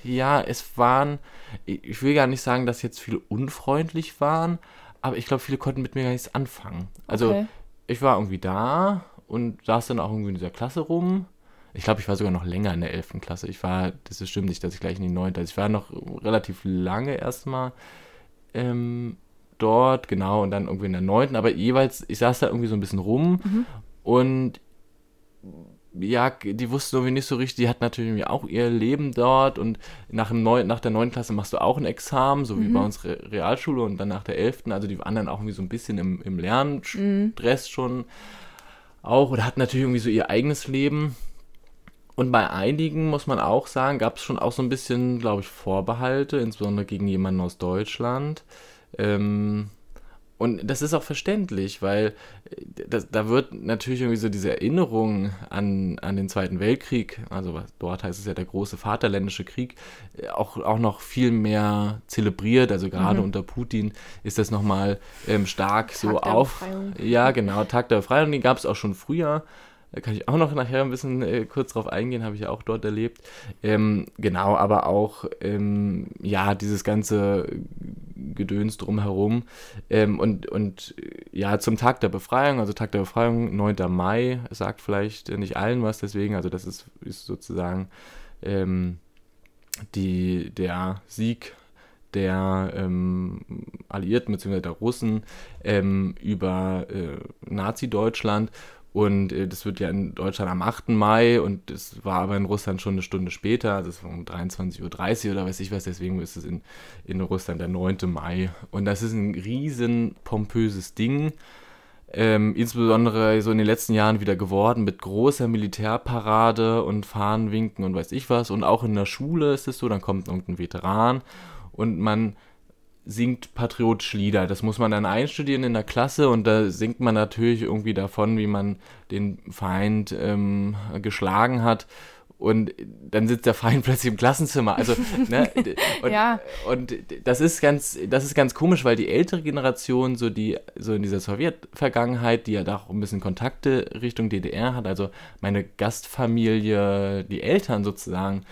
ja, es waren, ich will gar nicht sagen, dass jetzt viele unfreundlich waren, aber ich glaube, viele konnten mit mir gar nichts anfangen. Also okay. ich war irgendwie da und saß dann auch irgendwie in dieser Klasse rum. Ich glaube, ich war sogar noch länger in der 11. Klasse. Ich war, das ist stimmt nicht, dass ich gleich in die 9. Also ich war noch relativ lange erstmal ähm, dort, genau, und dann irgendwie in der 9. Aber jeweils, ich saß da irgendwie so ein bisschen rum mhm. und ja, die wussten irgendwie nicht so richtig, die hat natürlich auch ihr Leben dort und nach, dem Neu nach der neunten Klasse machst du auch ein Examen, so wie mhm. bei uns Re Realschule und dann nach der elften, also die anderen auch irgendwie so ein bisschen im, im Lernstress mhm. schon auch oder hatten natürlich irgendwie so ihr eigenes Leben. Und bei einigen, muss man auch sagen, gab es schon auch so ein bisschen, glaube ich, Vorbehalte, insbesondere gegen jemanden aus Deutschland. Ähm, und das ist auch verständlich, weil äh, das, da wird natürlich irgendwie so diese Erinnerung an, an den Zweiten Weltkrieg, also dort heißt es ja der große Vaterländische Krieg, äh, auch, auch noch viel mehr zelebriert. Also gerade mhm. unter Putin ist das nochmal ähm, stark Tag so auf. Ja, genau, Tag der Befreiung, den gab es auch schon früher. Kann ich auch noch nachher ein bisschen äh, kurz drauf eingehen, habe ich ja auch dort erlebt. Ähm, genau, aber auch, ähm, ja, dieses ganze Gedöns drumherum. Ähm, und, und ja, zum Tag der Befreiung, also Tag der Befreiung, 9. Mai, sagt vielleicht nicht allen was deswegen, also das ist, ist sozusagen ähm, die, der Sieg der ähm, Alliierten bzw. der Russen ähm, über äh, Nazi-Deutschland und äh, das wird ja in Deutschland am 8. Mai und es war aber in Russland schon eine Stunde später, also es war um 23.30 Uhr oder weiß ich was, deswegen ist es in, in Russland der 9. Mai. Und das ist ein riesen pompöses Ding. Ähm, insbesondere so in den letzten Jahren wieder geworden mit großer Militärparade und Fahnenwinken und weiß ich was. Und auch in der Schule ist es so, dann kommt irgendein Veteran und man singt patriotische Lieder. Das muss man dann einstudieren in der Klasse und da singt man natürlich irgendwie davon, wie man den Feind ähm, geschlagen hat. und dann sitzt der Feind *laughs* plötzlich im Klassenzimmer. Also, ne, *laughs* und, ja. und das ist ganz, das ist ganz komisch, weil die ältere Generation, so die, so in dieser Sowjetvergangenheit, die ja da auch ein bisschen Kontakte Richtung DDR hat, also meine Gastfamilie, die Eltern sozusagen,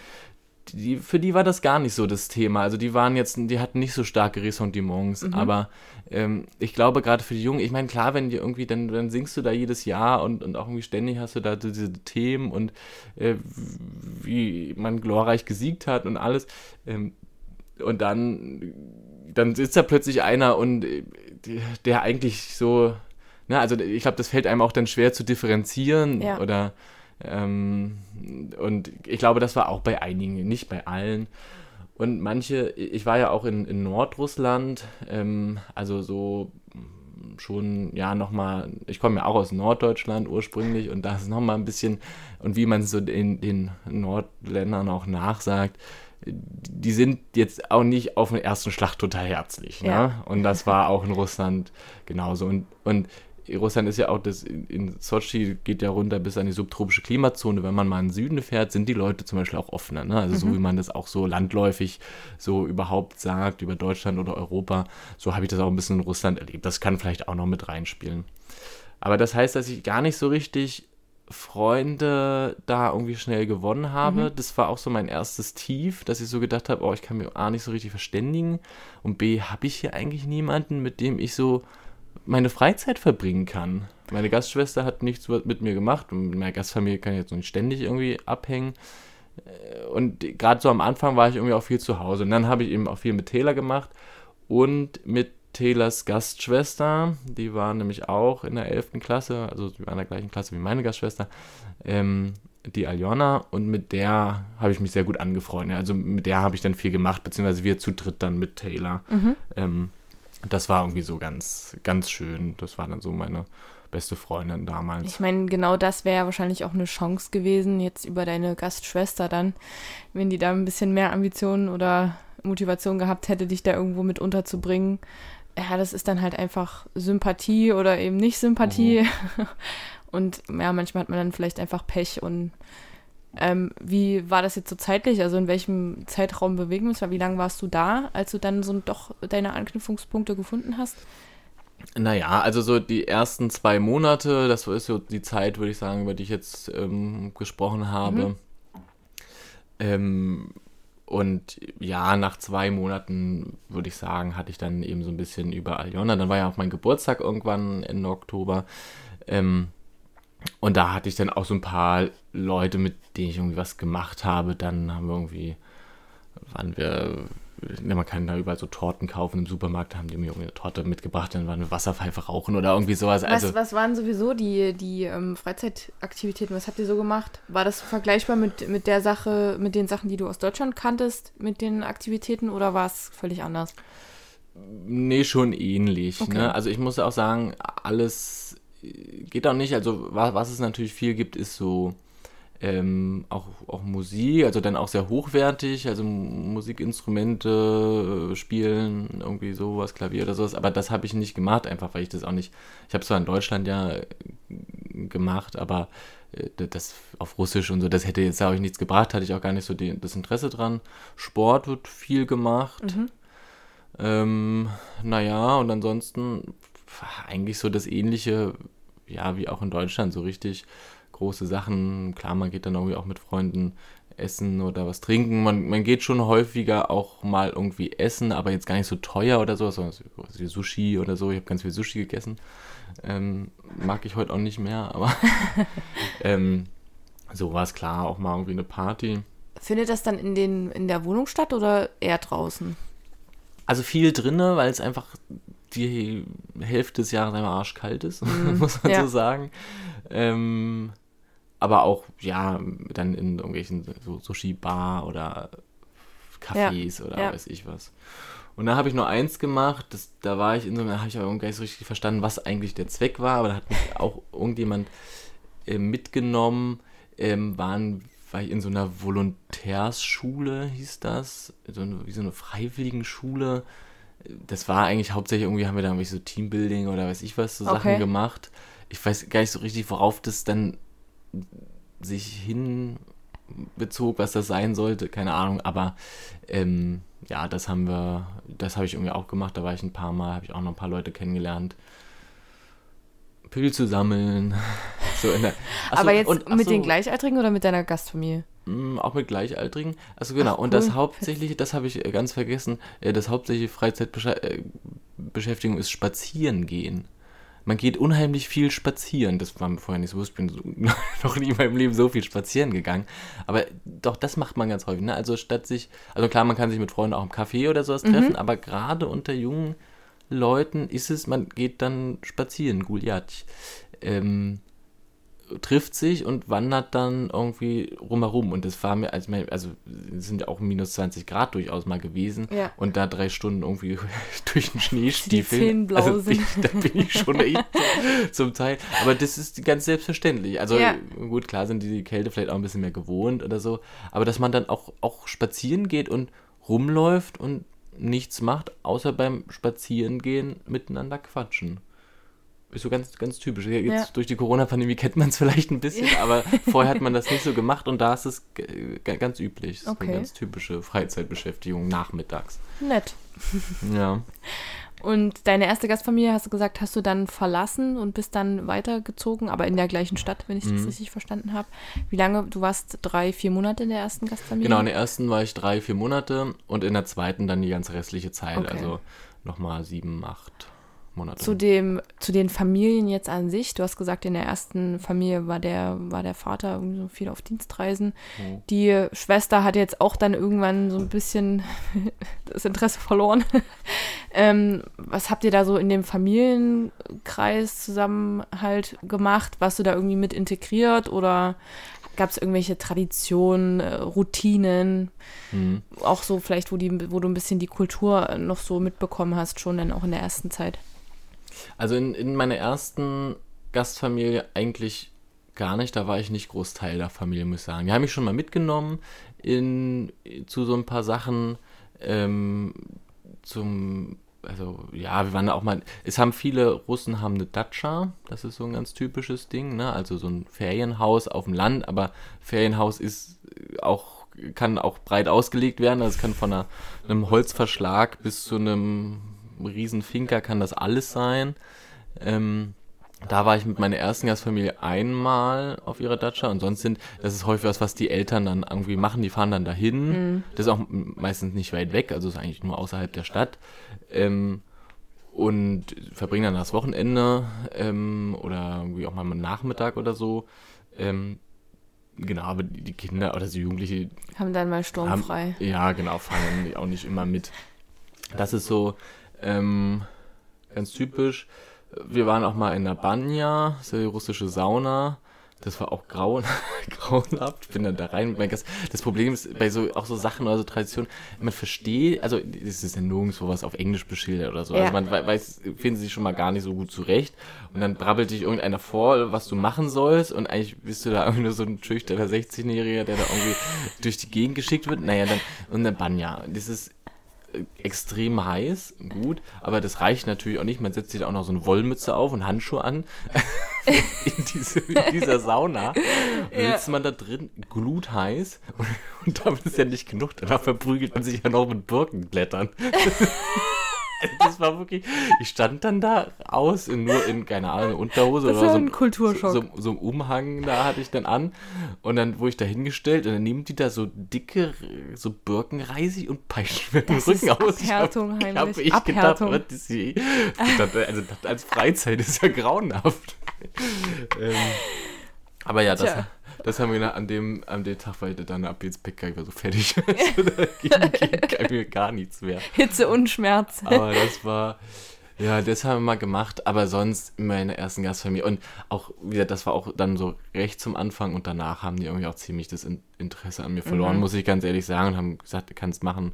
die, für die war das gar nicht so das Thema. Also die waren jetzt, die hatten nicht so starke Ressentiments, mhm. aber ähm, ich glaube gerade für die Jungen, ich meine, klar, wenn die irgendwie, dann, dann singst du da jedes Jahr und, und auch irgendwie ständig hast du da diese Themen und äh, wie man glorreich gesiegt hat und alles. Ähm, und dann, dann sitzt da plötzlich einer und äh, der eigentlich so, na, also ich glaube, das fällt einem auch dann schwer zu differenzieren ja. oder ähm, und ich glaube, das war auch bei einigen, nicht bei allen. Und manche, ich war ja auch in, in Nordrussland, ähm, also so schon, ja, nochmal, ich komme ja auch aus Norddeutschland ursprünglich und da ist nochmal ein bisschen, und wie man es so in den Nordländern auch nachsagt, die sind jetzt auch nicht auf den ersten Schlag total herzlich. Ne? Ja. Und das war auch in Russland genauso. Und, und Russland ist ja auch das, in Sochi geht ja runter bis an die subtropische Klimazone. Wenn man mal in den Süden fährt, sind die Leute zum Beispiel auch offener. Ne? Also mhm. so wie man das auch so landläufig so überhaupt sagt über Deutschland oder Europa, so habe ich das auch ein bisschen in Russland erlebt. Das kann vielleicht auch noch mit reinspielen. Aber das heißt, dass ich gar nicht so richtig Freunde da irgendwie schnell gewonnen habe. Mhm. Das war auch so mein erstes Tief, dass ich so gedacht habe, oh, ich kann mir A nicht so richtig verständigen und B, habe ich hier eigentlich niemanden, mit dem ich so meine Freizeit verbringen kann. Meine Gastschwester hat nichts mit mir gemacht und mit meiner Gastfamilie kann ich jetzt nicht ständig irgendwie abhängen. Äh, und gerade so am Anfang war ich irgendwie auch viel zu Hause. Und dann habe ich eben auch viel mit Taylor gemacht und mit Taylors Gastschwester. Die war nämlich auch in der 11. Klasse, also sie war in der gleichen Klasse wie meine Gastschwester, ähm, die Aljona. Und mit der habe ich mich sehr gut angefreundet. Also mit der habe ich dann viel gemacht, beziehungsweise wir zu dritt dann mit Taylor. Mhm. Ähm, das war irgendwie so ganz, ganz schön. Das war dann so meine beste Freundin damals. Ich meine, genau das wäre ja wahrscheinlich auch eine Chance gewesen, jetzt über deine Gastschwester dann, wenn die da ein bisschen mehr Ambitionen oder Motivation gehabt hätte, dich da irgendwo mit unterzubringen. Ja, das ist dann halt einfach Sympathie oder eben nicht Sympathie. Mhm. *laughs* Und ja, manchmal hat man dann vielleicht einfach Pech und ähm, wie war das jetzt so zeitlich? Also in welchem Zeitraum bewegen wir uns? Wie lange warst du da, als du dann so doch deine Anknüpfungspunkte gefunden hast? Naja, also so die ersten zwei Monate, das ist so die Zeit, würde ich sagen, über die ich jetzt ähm, gesprochen habe. Mhm. Ähm, und ja, nach zwei Monaten, würde ich sagen, hatte ich dann eben so ein bisschen über Aljona. Dann war ja auch mein Geburtstag irgendwann Ende Oktober. Ähm, und da hatte ich dann auch so ein paar Leute, mit denen ich irgendwie was gemacht habe. Dann haben wir irgendwie, waren wir, ne, man kann da überall so Torten kaufen im Supermarkt, haben die mir irgendwie eine Torte mitgebracht, dann waren wir Wasserpfeife rauchen oder irgendwie sowas. Also, was, was waren sowieso die, die ähm, Freizeitaktivitäten? Was habt ihr so gemacht? War das vergleichbar mit, mit der Sache, mit den Sachen, die du aus Deutschland kanntest, mit den Aktivitäten oder war es völlig anders? Nee, schon ähnlich. Ne? Okay. Ne? Also ich muss auch sagen, alles geht auch nicht. Also was, was es natürlich viel gibt, ist so ähm, auch, auch Musik, also dann auch sehr hochwertig, also Musikinstrumente äh, spielen, irgendwie sowas, Klavier oder sowas, aber das habe ich nicht gemacht, einfach weil ich das auch nicht, ich habe es zwar in Deutschland ja äh, gemacht, aber äh, das auf Russisch und so, das hätte jetzt auch nichts gebracht, hatte ich auch gar nicht so die, das Interesse dran. Sport wird viel gemacht. Mhm. Ähm, naja, und ansonsten eigentlich so das ähnliche ja, wie auch in Deutschland, so richtig große Sachen. Klar, man geht dann irgendwie auch mit Freunden essen oder was trinken. Man, man geht schon häufiger auch mal irgendwie essen, aber jetzt gar nicht so teuer oder so, sondern wie Sushi oder so. Ich habe ganz viel Sushi gegessen. Ähm, mag ich heute auch nicht mehr, aber *laughs* ähm, so war es klar, auch mal irgendwie eine Party. Findet das dann in, den, in der Wohnung statt oder eher draußen? Also viel drinne, weil es einfach die Hälfte des Jahres einmal arschkalt ist, *laughs* mm, muss man ja. so sagen. Ähm, aber auch, ja, dann in irgendwelchen so Sushi-Bar oder Cafés ja. oder ja. weiß ich was. Und da habe ich nur eins gemacht, das, da war ich in so da habe ich aber gar nicht so richtig verstanden, was eigentlich der Zweck war, aber da hat mich *laughs* auch irgendjemand äh, mitgenommen, ähm, waren, war ich in so einer Volontärsschule, hieß das, so eine, wie so eine Freiwilligenschule, das war eigentlich hauptsächlich irgendwie, haben wir da irgendwie so Teambuilding oder weiß ich was, so okay. Sachen gemacht. Ich weiß gar nicht so richtig, worauf das dann sich hin bezog, was das sein sollte, keine Ahnung, aber ähm, ja, das haben wir, das habe ich irgendwie auch gemacht, da war ich ein paar Mal, habe ich auch noch ein paar Leute kennengelernt. Pilze zu sammeln. *laughs* So der, achso, Aber jetzt und, mit den Gleichaltrigen oder mit deiner Gastfamilie? Mm, auch mit Gleichaltrigen. Also genau, Ach, cool. und das hauptsächliche, das habe ich äh, ganz vergessen, äh, das hauptsächliche Freizeitbeschäftigung ist Spazieren gehen. Man geht unheimlich viel spazieren. Das war mir vorher nicht so bewusst. Ich bin so, *laughs* noch nie in meinem Leben so viel spazieren gegangen. Aber doch, das macht man ganz häufig. Ne? Also statt sich, also klar, man kann sich mit Freunden auch im Café oder sowas mhm. treffen, aber gerade unter jungen Leuten ist es, man geht dann spazieren, Guliatsch. Ähm, trifft sich und wandert dann irgendwie rumherum. Und das war mir, als also es sind ja auch minus 20 Grad durchaus mal gewesen. Ja. Und da drei Stunden irgendwie *laughs* durch den Schneestiefel. Die also *laughs* ich, da bin ich schon echt zum Teil. Aber das ist ganz selbstverständlich. Also ja. gut, klar sind die Kälte vielleicht auch ein bisschen mehr gewohnt oder so. Aber dass man dann auch, auch spazieren geht und rumläuft und nichts macht, außer beim Spazierengehen miteinander quatschen. Ist so ganz, ganz typisch. Jetzt ja. durch die Corona-Pandemie kennt man es vielleicht ein bisschen, ja. aber *laughs* vorher hat man das nicht so gemacht und da ist es ganz üblich. Das ist okay. eine ganz typische Freizeitbeschäftigung nachmittags. Nett. Ja. Und deine erste Gastfamilie, hast du gesagt, hast du dann verlassen und bist dann weitergezogen, aber in der gleichen Stadt, wenn ich das mhm. richtig verstanden habe. Wie lange? Du warst drei, vier Monate in der ersten Gastfamilie? Genau, in der ersten war ich drei, vier Monate und in der zweiten dann die ganze restliche Zeit, okay. also nochmal sieben, acht Monate. Zu, dem, zu den Familien jetzt an sich, du hast gesagt, in der ersten Familie war der, war der Vater irgendwie so viel auf Dienstreisen. Oh. Die Schwester hat jetzt auch dann irgendwann so ein bisschen *laughs* das Interesse verloren. *laughs* ähm, was habt ihr da so in dem Familienkreis zusammen halt gemacht? Warst du da irgendwie mit integriert oder gab es irgendwelche Traditionen, äh, Routinen, mhm. auch so vielleicht, wo, die, wo du ein bisschen die Kultur noch so mitbekommen hast, schon dann auch in der ersten Zeit? Also in, in meiner ersten Gastfamilie eigentlich gar nicht. Da war ich nicht groß Teil der Familie, muss ich sagen. Die haben mich schon mal mitgenommen in, zu so ein paar Sachen. Ähm, zum, also ja, wir waren da auch mal. Es haben viele Russen haben eine Datscha. Das ist so ein ganz typisches Ding, ne? Also so ein Ferienhaus auf dem Land. Aber Ferienhaus ist auch kann auch breit ausgelegt werden. Also es kann von einer, einem Holzverschlag bis zu einem Riesenfinker kann das alles sein. Ähm, da war ich mit meiner ersten Gastfamilie einmal auf ihrer Datscha und sonst sind, das ist häufig was, was die Eltern dann irgendwie machen, die fahren dann dahin. Mhm. Das ist auch meistens nicht weit weg, also ist eigentlich nur außerhalb der Stadt. Ähm, und verbringen dann das Wochenende ähm, oder irgendwie auch mal einen Nachmittag oder so. Ähm, genau, aber die Kinder oder die Jugendliche haben dann mal sturmfrei. Haben, ja, genau, fahren auch nicht immer mit. Das ist so, ähm, ganz typisch. Wir waren auch mal in der Banya, das ist die russische Sauna. Das war auch grauen, *laughs* grauenhaft. Ich bin dann da rein. Das Problem ist bei so auch so Sachen oder so Traditionen, man versteht, also es ist ja nirgendwo was auf Englisch beschildert oder so. Also ja. Also man weiß, finden sich schon mal gar nicht so gut zurecht. Und dann brabbelt dich irgendeiner vor, was du machen sollst. Und eigentlich bist du da irgendwie *laughs* nur so ein schüchterner 16-Jähriger, der da irgendwie durch die Gegend geschickt wird. Naja, dann, und dann Banya. Das ist extrem heiß, gut, aber das reicht natürlich auch nicht. Man setzt sich da auch noch so eine Wollmütze auf und Handschuhe an *laughs* in, diese, in, dieser Sauna. Und ja. sitzt man da drin, glutheiß und, und damit ist ja nicht genug. Danach verprügelt man sich ja noch mit Birkenblättern. *laughs* *laughs* das war wirklich, ich stand dann da aus, in, nur in, keine Ahnung, Unterhose das oder so, ein Kulturschock. So, so, so ein Umhang da hatte ich dann an und dann wurde ich da hingestellt und dann nehmen die da so dicke, so Birkenreisig und peitschen mit dem Rücken aus. Abhärtung, ich hab, ich hab ich gedacht, was die, also als Freizeit ist ja grauenhaft. *laughs* ähm, aber ja, das, Tja. Das haben wir an dem, an dem Tag, weil dann ab jetzt Bäcker, ich war so fertig. *laughs* also, da ging, *laughs* ging mir gar nichts mehr. Hitze und Schmerz. Aber das war, ja, das haben wir mal gemacht, aber sonst immer in der ersten Gastfamilie. Und auch wieder, das war auch dann so recht zum Anfang und danach haben die irgendwie auch ziemlich das Interesse an mir verloren, mhm. muss ich ganz ehrlich sagen, und haben gesagt, du kannst machen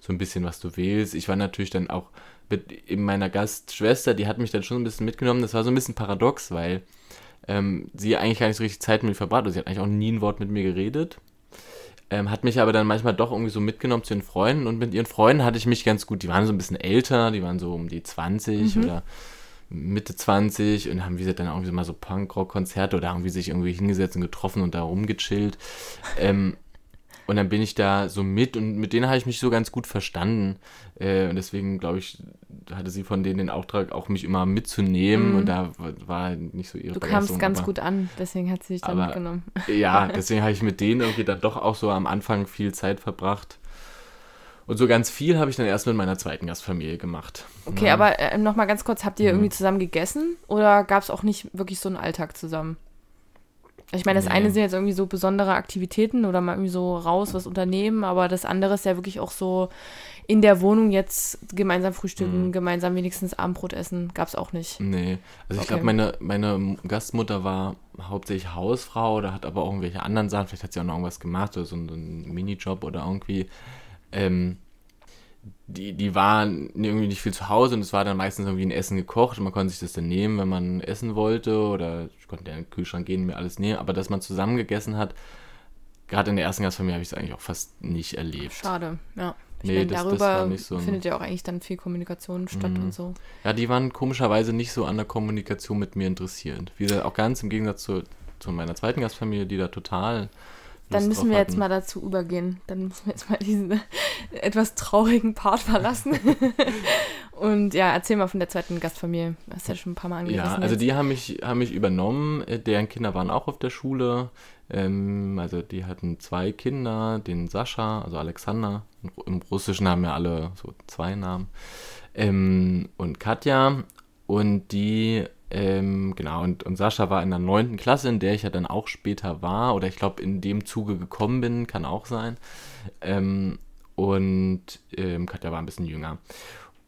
so ein bisschen, was du willst. Ich war natürlich dann auch mit meiner Gastschwester, die hat mich dann schon ein bisschen mitgenommen. Das war so ein bisschen paradox, weil ähm, sie eigentlich gar nicht so richtig Zeit mit mir verbracht. Also sie hat eigentlich auch nie ein Wort mit mir geredet. Ähm, hat mich aber dann manchmal doch irgendwie so mitgenommen zu ihren Freunden und mit ihren Freunden hatte ich mich ganz gut. Die waren so ein bisschen älter, die waren so um die 20 mhm. oder Mitte 20 und haben, wie gesagt, dann irgendwie mal so Punkrock-Konzerte oder irgendwie sich irgendwie hingesetzt und getroffen und da rumgechillt. Ähm, und dann bin ich da so mit und mit denen habe ich mich so ganz gut verstanden. Äh, und deswegen, glaube ich, hatte sie von denen den Auftrag, auch mich immer mitzunehmen. Mm. Und da war nicht so ihre Du kamst ganz aber, gut an, deswegen hat sie dich dann aber, mitgenommen. *laughs* Ja, *laughs* deswegen habe ich mit denen irgendwie dann doch auch so am Anfang viel Zeit verbracht. Und so ganz viel habe ich dann erst mit meiner zweiten Gastfamilie gemacht. Okay, ja. aber äh, nochmal ganz kurz, habt ihr mhm. irgendwie zusammen gegessen oder gab es auch nicht wirklich so einen Alltag zusammen? Ich meine, das eine sind jetzt irgendwie so besondere Aktivitäten oder mal irgendwie so raus was unternehmen, aber das andere ist ja wirklich auch so in der Wohnung jetzt gemeinsam frühstücken, mhm. gemeinsam wenigstens Abendbrot essen, gab es auch nicht. Nee, also ich glaube, meine, meine Gastmutter war hauptsächlich Hausfrau oder hat aber auch irgendwelche anderen Sachen, vielleicht hat sie auch noch irgendwas gemacht oder so einen Minijob oder irgendwie. Ähm, die, die waren irgendwie nicht viel zu Hause und es war dann meistens irgendwie ein Essen gekocht und man konnte sich das dann nehmen, wenn man essen wollte oder ich konnte in den Kühlschrank gehen und mir alles nehmen, aber dass man zusammen gegessen hat, gerade in der ersten Gastfamilie habe ich es eigentlich auch fast nicht erlebt. Schade, ja. Ich nee, meine, das, darüber das so findet ja auch eigentlich dann viel Kommunikation statt mhm. und so. Ja, die waren komischerweise nicht so an der Kommunikation mit mir interessiert. Wie gesagt, auch ganz im Gegensatz zu, zu meiner zweiten Gastfamilie, die da total dann müssen wir jetzt mal dazu übergehen. Dann müssen wir jetzt mal diesen *laughs* etwas traurigen Part verlassen. *laughs* Und ja, erzähl mal von der zweiten Gastfamilie. Das ist ja schon ein paar Mal angerissen. Ja, also jetzt. die haben mich, haben mich übernommen. Äh, deren Kinder waren auch auf der Schule. Ähm, also die hatten zwei Kinder, den Sascha, also Alexander. Im Russischen haben ja alle so zwei Namen. Ähm, und Katja. Und die ähm, genau, und, und Sascha war in der neunten Klasse, in der ich ja dann auch später war, oder ich glaube in dem Zuge gekommen bin, kann auch sein. Ähm, und ähm, Katja war ein bisschen jünger.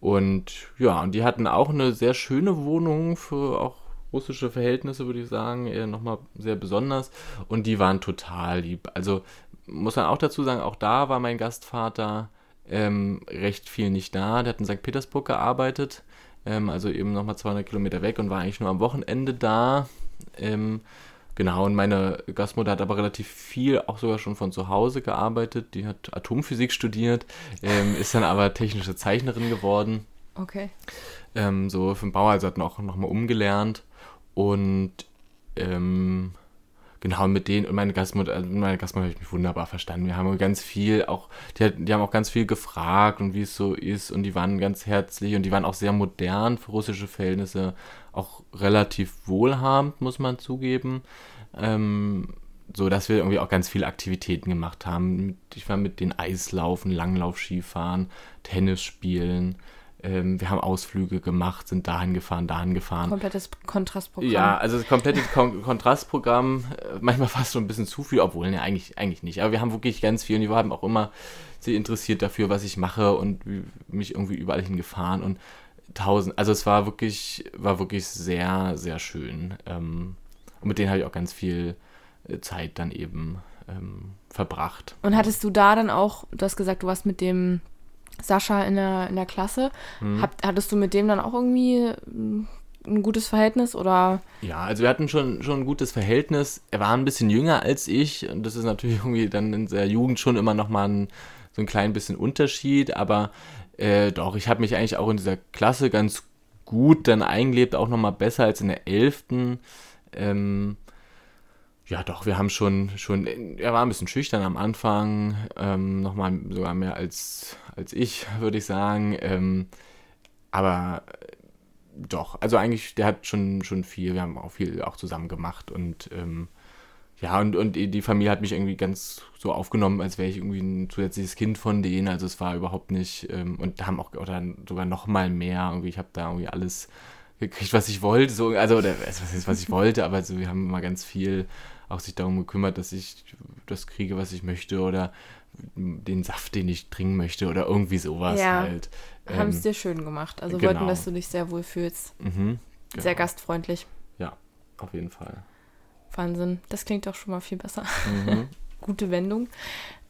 Und ja, und die hatten auch eine sehr schöne Wohnung für auch russische Verhältnisse, würde ich sagen, eher nochmal sehr besonders. Und die waren total lieb. Also muss man auch dazu sagen, auch da war mein Gastvater ähm, recht viel nicht da. Der hat in St. Petersburg gearbeitet ähm, also eben nochmal 200 Kilometer weg und war eigentlich nur am Wochenende da. Ähm, genau, und meine Gastmutter hat aber relativ viel, auch sogar schon von zu Hause gearbeitet. Die hat Atomphysik studiert, ähm, ist dann aber technische Zeichnerin geworden. Okay. Ähm, so für den Bauer, also hat noch, noch mal umgelernt. Und ähm, genau mit denen und meine Gastmutter, also meine Gastmutter habe ich mich wunderbar verstanden. Wir haben ganz viel auch, die, die, haben auch ganz viel gefragt und wie es so ist und die waren ganz herzlich und die waren auch sehr modern für russische Verhältnisse, auch relativ wohlhabend, muss man zugeben. Ähm, so dass wir irgendwie auch ganz viele Aktivitäten gemacht haben. Ich war mit den Eislaufen, Langlaufskifahren, Tennis spielen, ähm, wir haben Ausflüge gemacht, sind dahin gefahren, dahin gefahren. Komplettes Kontrastprogramm. Ja, also das komplette Kon Kontrastprogramm, äh, manchmal fast so ein bisschen zu viel, obwohl, ne, eigentlich, eigentlich nicht. Aber wir haben wirklich ganz viel und die waren auch immer sehr interessiert dafür, was ich mache und mich irgendwie überall hingefahren und tausend, also es war wirklich, war wirklich sehr, sehr schön. Ähm, und mit denen habe ich auch ganz viel äh, Zeit dann eben ähm, verbracht. Und hattest du da dann auch, du hast gesagt, du warst mit dem Sascha in der, in der Klasse. Mhm. Hab, hattest du mit dem dann auch irgendwie mm, ein gutes Verhältnis oder? Ja, also wir hatten schon, schon ein gutes Verhältnis. Er war ein bisschen jünger als ich und das ist natürlich *laughs* irgendwie dann in der Jugend schon immer nochmal ein, so ein klein bisschen Unterschied, aber äh, doch, ich habe mich eigentlich auch in dieser Klasse ganz gut dann eingelebt, auch nochmal besser als in der 11. Ähm, ja, doch, wir haben schon, schon, er war ein bisschen schüchtern am Anfang, ähm, nochmal sogar mehr als, als ich, *laughs* würde ich sagen. Ähm, aber äh, doch, also eigentlich, der hat schon, schon viel, wir haben auch viel auch zusammen gemacht und ähm, ja, und, und die Familie hat mich irgendwie ganz so aufgenommen, als wäre ich irgendwie ein zusätzliches Kind von denen. Also es war überhaupt nicht, ähm, und haben auch oder sogar noch mal mehr. Irgendwie, ich habe da irgendwie alles gekriegt, was ich wollte. So, also, oder was was ich wollte, aber so, wir haben immer ganz viel auch sich darum gekümmert, dass ich das kriege, was ich möchte oder den Saft, den ich trinken möchte oder irgendwie sowas ja, halt. Haben es ähm, dir schön gemacht. Also genau. wollten, dass du dich sehr wohl fühlst. Mhm, genau. Sehr gastfreundlich. Ja, auf jeden Fall. Wahnsinn. Das klingt doch schon mal viel besser. Mhm. *laughs* Gute Wendung.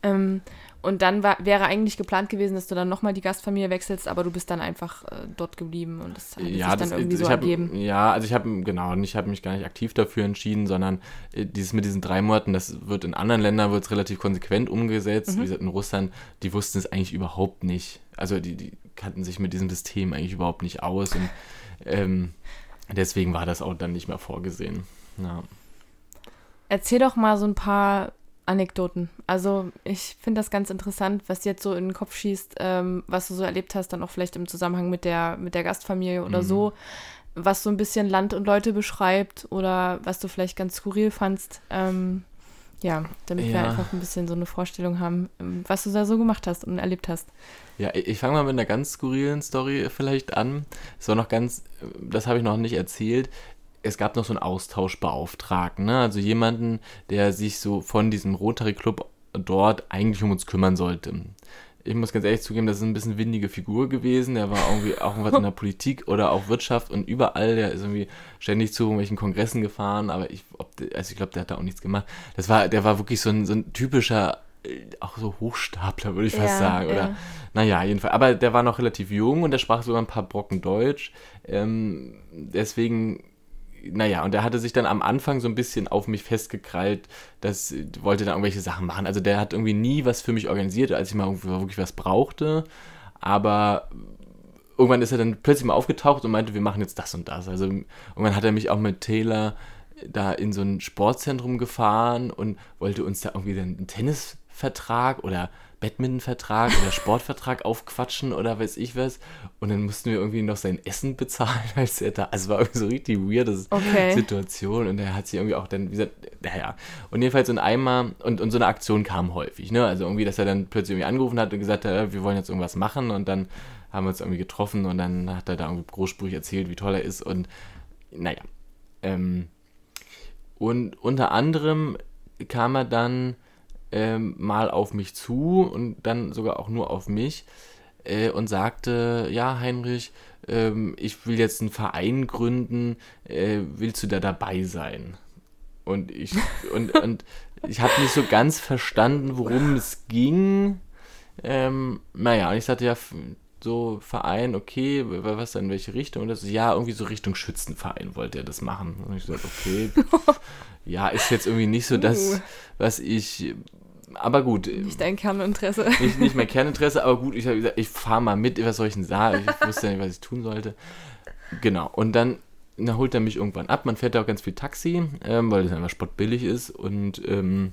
Ähm, und dann war, wäre eigentlich geplant gewesen, dass du dann nochmal die Gastfamilie wechselst, aber du bist dann einfach äh, dort geblieben und das hat ja, sich dann das, irgendwie so hab, ergeben. Ja, also ich habe, genau, und ich habe mich gar nicht aktiv dafür entschieden, sondern äh, dieses mit diesen drei Monaten, das wird in anderen Ländern wird relativ konsequent umgesetzt. Mhm. Wie gesagt, in Russland, die wussten es eigentlich überhaupt nicht. Also die, die kannten sich mit diesem System eigentlich überhaupt nicht aus und ähm, deswegen war das auch dann nicht mehr vorgesehen. Ja. Erzähl doch mal so ein paar Anekdoten. Also ich finde das ganz interessant, was dir jetzt so in den Kopf schießt, ähm, was du so erlebt hast, dann auch vielleicht im Zusammenhang mit der, mit der Gastfamilie oder mhm. so, was so ein bisschen Land und Leute beschreibt oder was du vielleicht ganz skurril fandst. Ähm, ja, damit ja. wir einfach ein bisschen so eine Vorstellung haben, ähm, was du da so gemacht hast und erlebt hast. Ja, ich fange mal mit einer ganz skurrilen Story vielleicht an. Es war noch ganz, das habe ich noch nicht erzählt. Es gab noch so einen Austauschbeauftragten, ne? also jemanden, der sich so von diesem Rotary Club dort eigentlich um uns kümmern sollte ich muss ganz ehrlich zugeben, das ist ein bisschen windige Figur gewesen. Der war irgendwie auch was in der *laughs* Politik oder auch Wirtschaft und überall. Der ist irgendwie ständig zu irgendwelchen Kongressen gefahren, aber ich, also ich glaube, der hat da auch nichts gemacht. Das war, der war wirklich so ein, so ein typischer, äh, auch so Hochstapler, würde ich fast ja, sagen. Oder, ja. naja, jedenfalls. Aber der war noch relativ jung und der sprach sogar ein paar Brocken Deutsch. Ähm, deswegen naja, und er hatte sich dann am Anfang so ein bisschen auf mich festgekrallt, dass wollte dann irgendwelche Sachen machen. Also der hat irgendwie nie was für mich organisiert, als ich mal wirklich was brauchte. Aber irgendwann ist er dann plötzlich mal aufgetaucht und meinte, wir machen jetzt das und das. Also irgendwann hat er mich auch mit Taylor da in so ein Sportzentrum gefahren und wollte uns da irgendwie einen Tennisvertrag oder Badminton-Vertrag oder Sportvertrag aufquatschen oder weiß ich was. Und dann mussten wir irgendwie noch sein Essen bezahlen, *laughs* als er da. Also es war irgendwie so richtig weirde okay. Situation. Und er hat sich irgendwie auch dann, wie gesagt, naja. Und jedenfalls in einmal, und, und so eine Aktion kam häufig, ne? Also irgendwie, dass er dann plötzlich irgendwie angerufen hat und gesagt hat, wir wollen jetzt irgendwas machen. Und dann haben wir uns irgendwie getroffen und dann hat er da irgendwie großspurig erzählt, wie toll er ist. Und naja. Ähm, und unter anderem kam er dann ähm, mal auf mich zu und dann sogar auch nur auf mich äh, und sagte, ja Heinrich, ähm, ich will jetzt einen Verein gründen, äh, willst du da dabei sein? Und ich, *laughs* und, und ich habe nicht so ganz verstanden, worum es ging. Ähm, naja, und ich sagte ja, so Verein, okay, was dann in welche Richtung? Und das ist, ja, irgendwie so Richtung Schützenverein wollte er das machen. Und ich sagte, okay, *laughs* ja, ist jetzt irgendwie nicht so das, uh. was ich aber gut. Nicht dein Kerninteresse. Nicht, nicht mein Kerninteresse, aber gut, ich habe gesagt, ich fahre mal mit, was soll ich denn sagen? Ich wusste ja nicht, was ich tun sollte. Genau, und dann, dann holt er mich irgendwann ab. Man fährt da auch ganz viel Taxi, ähm, weil das einfach spottbillig ist und ähm,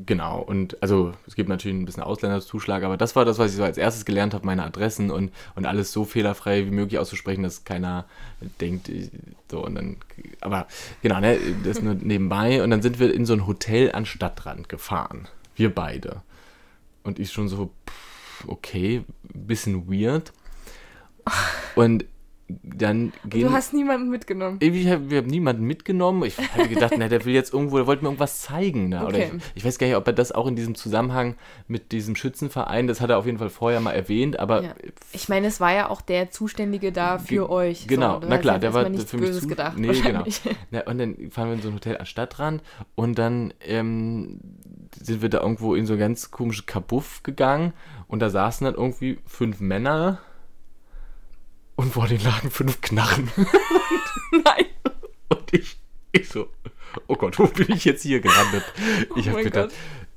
Genau, und also es gibt natürlich ein bisschen Ausländerzuschlag, aber das war das, was ich so als erstes gelernt habe, meine Adressen und, und alles so fehlerfrei wie möglich auszusprechen, dass keiner denkt, so und dann, aber genau, ne, das nur nebenbei und dann sind wir in so ein Hotel an Stadtrand gefahren, wir beide. Und ich schon so, pff, okay, bisschen weird. *laughs* Und dann gehen. Du hast niemanden mitgenommen. Ich habe hab niemanden mitgenommen. Ich habe gedacht, *laughs* na, der will jetzt irgendwo, der wollte mir irgendwas zeigen. Ne? Okay. Ich, ich, weiß gar nicht, ob er das auch in diesem Zusammenhang mit diesem Schützenverein, das hat er auf jeden Fall vorher mal erwähnt, aber. Ja. Ich meine, es war ja auch der Zuständige da für euch. Genau, so, na klar, der war für mich Böses zu, gedacht. Nee, genau. Ja, *laughs* und dann fahren wir in so ein Hotel an Stadtrand und dann ähm, sind wir da irgendwo in so ein ganz komisches Kabuff gegangen und da saßen dann irgendwie fünf Männer und vor den lagen fünf Knarren. *laughs* Nein. Und ich, ich so, oh Gott, wo bin ich jetzt hier gelandet? Ich oh habe gedacht.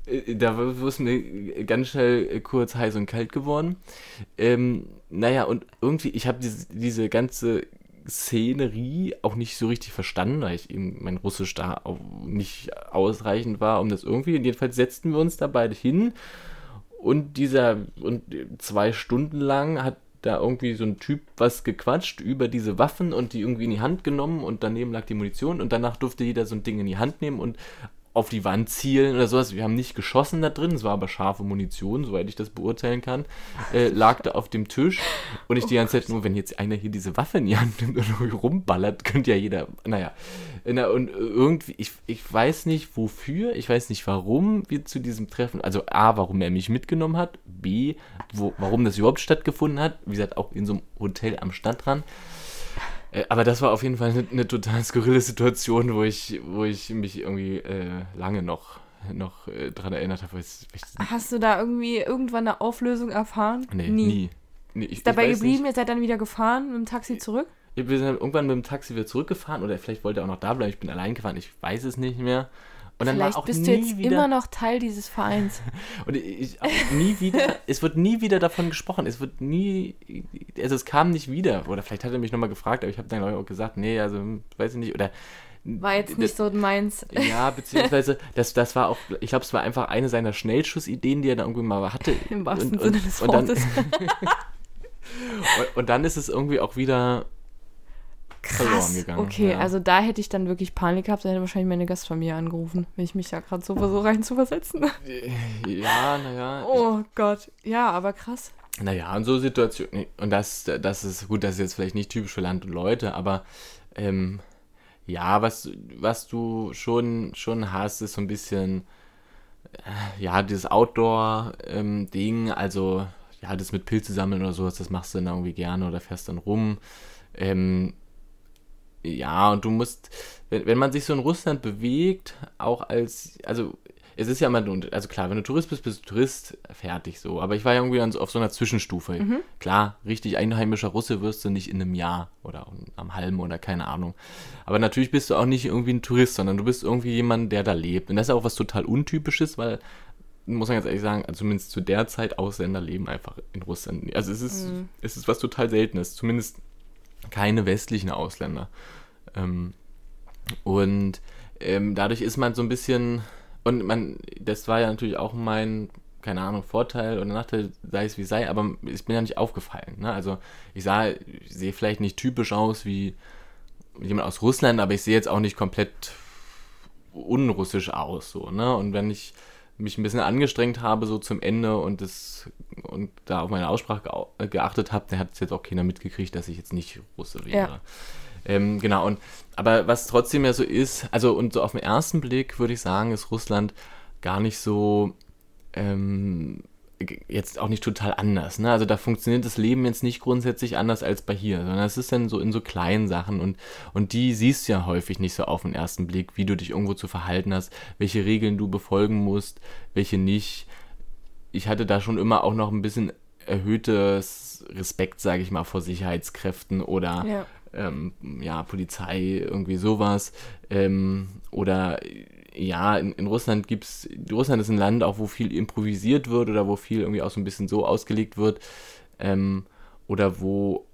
Äh, da ist mir ganz schnell kurz heiß und kalt geworden. Ähm, naja, und irgendwie, ich habe diese, diese ganze Szenerie auch nicht so richtig verstanden, weil ich eben mein Russisch da auch nicht ausreichend war, um das irgendwie. Jedenfalls setzten wir uns da beide hin und dieser und zwei Stunden lang hat da irgendwie so ein Typ was gequatscht über diese Waffen und die irgendwie in die Hand genommen und daneben lag die Munition und danach durfte jeder so ein Ding in die Hand nehmen und auf die Wand zielen oder sowas. Wir haben nicht geschossen da drin, es war aber scharfe Munition, soweit ich das beurteilen kann. Äh, lag da auf dem Tisch und ich die ganze Zeit nur, wenn jetzt einer hier diese Waffe in die Hand nimmt und rumballert, könnte ja jeder, naja. Und irgendwie, ich, ich weiß nicht wofür, ich weiß nicht warum wir zu diesem Treffen, also A, warum er mich mitgenommen hat, B, wo, warum das überhaupt stattgefunden hat, wie gesagt, auch in so einem Hotel am Stadtrand. Äh, aber das war auf jeden Fall eine, eine, total skurrile Situation, wo ich, wo ich mich irgendwie äh, lange noch, noch äh, dran erinnert habe. Hast du da irgendwie irgendwann eine Auflösung erfahren? Nee, nie. nie. nee ich, Ist dabei geblieben, nicht. ihr seid dann wieder gefahren mit dem Taxi zurück? Wir sind irgendwann mit dem Taxi wieder zurückgefahren oder vielleicht wollte er auch noch da bleiben. Ich bin allein gefahren, ich weiß es nicht mehr. Und dann Vielleicht war auch bist nie du jetzt wieder, immer noch Teil dieses Vereins. *laughs* Und ich, nie wieder, es wird nie wieder davon gesprochen. Es wird nie, also es kam nicht wieder. Oder vielleicht hat er mich nochmal gefragt, aber ich habe dann auch gesagt, nee, also weiß ich nicht. Oder War jetzt nicht so meins. Ja, beziehungsweise, *laughs* das, das war auch, ich glaube, es war einfach eine seiner Schnellschussideen, die er da irgendwie mal hatte. Im wahrsten Und- Sinne und- des und dann- Wortes. *laughs* Und, und dann ist es irgendwie auch wieder verloren Krass. gegangen. Okay, ja. also da hätte ich dann wirklich Panik gehabt, dann hätte wahrscheinlich meine Gastfamilie angerufen, wenn ich mich da gerade so versuche rein zu versetzen. Ja, naja. Oh Gott. Ja, aber krass. Naja, und so Situationen, und das, das ist gut, das ist jetzt vielleicht nicht typisch für Land und Leute, aber ähm, ja, was, was du schon, schon hast, ist so ein bisschen, äh, ja, dieses Outdoor-Ding, also ja, das mit Pilze sammeln oder sowas, das machst du dann irgendwie gerne oder fährst dann rum. Ähm, ja, und du musst, wenn, wenn man sich so in Russland bewegt, auch als, also es ist ja immer, also klar, wenn du Tourist bist, bist du Tourist, fertig so. Aber ich war ja irgendwie auf so einer Zwischenstufe. Klar, richtig einheimischer Russe wirst du nicht in einem Jahr oder am halben oder keine Ahnung. Aber natürlich bist du auch nicht irgendwie ein Tourist, sondern du bist irgendwie jemand, der da lebt. Und das ist auch was total Untypisches, weil, muss man ganz ehrlich sagen, also zumindest zu der Zeit, Ausländer leben einfach in Russland. Also es ist, es ist was total Seltenes. Zumindest keine westlichen Ausländer. Ähm, und ähm, dadurch ist man so ein bisschen, und man, das war ja natürlich auch mein, keine Ahnung, Vorteil oder Nachteil, sei es wie sei, aber ich bin ja nicht aufgefallen. Ne? Also ich sah, ich sehe vielleicht nicht typisch aus wie jemand aus Russland, aber ich sehe jetzt auch nicht komplett unrussisch aus, so, ne? Und wenn ich mich ein bisschen angestrengt habe, so zum Ende und das und da auf meine Aussprache äh, geachtet habe, dann hat es jetzt auch keiner mitgekriegt, dass ich jetzt nicht Russe wäre. Ja. Ähm, genau, und aber was trotzdem ja so ist, also und so auf den ersten Blick würde ich sagen, ist Russland gar nicht so ähm, jetzt auch nicht total anders. Ne? Also da funktioniert das Leben jetzt nicht grundsätzlich anders als bei hier, sondern es ist dann so in so kleinen Sachen und, und die siehst du ja häufig nicht so auf den ersten Blick, wie du dich irgendwo zu verhalten hast, welche Regeln du befolgen musst, welche nicht. Ich hatte da schon immer auch noch ein bisschen erhöhtes Respekt, sage ich mal, vor Sicherheitskräften oder Ja. ähm, ja, Polizei, irgendwie sowas. Ähm, oder ja, in, in Russland gibt's, Russland ist ein Land auch, wo viel improvisiert wird oder wo viel irgendwie auch so ein bisschen so ausgelegt wird. Ähm, oder wo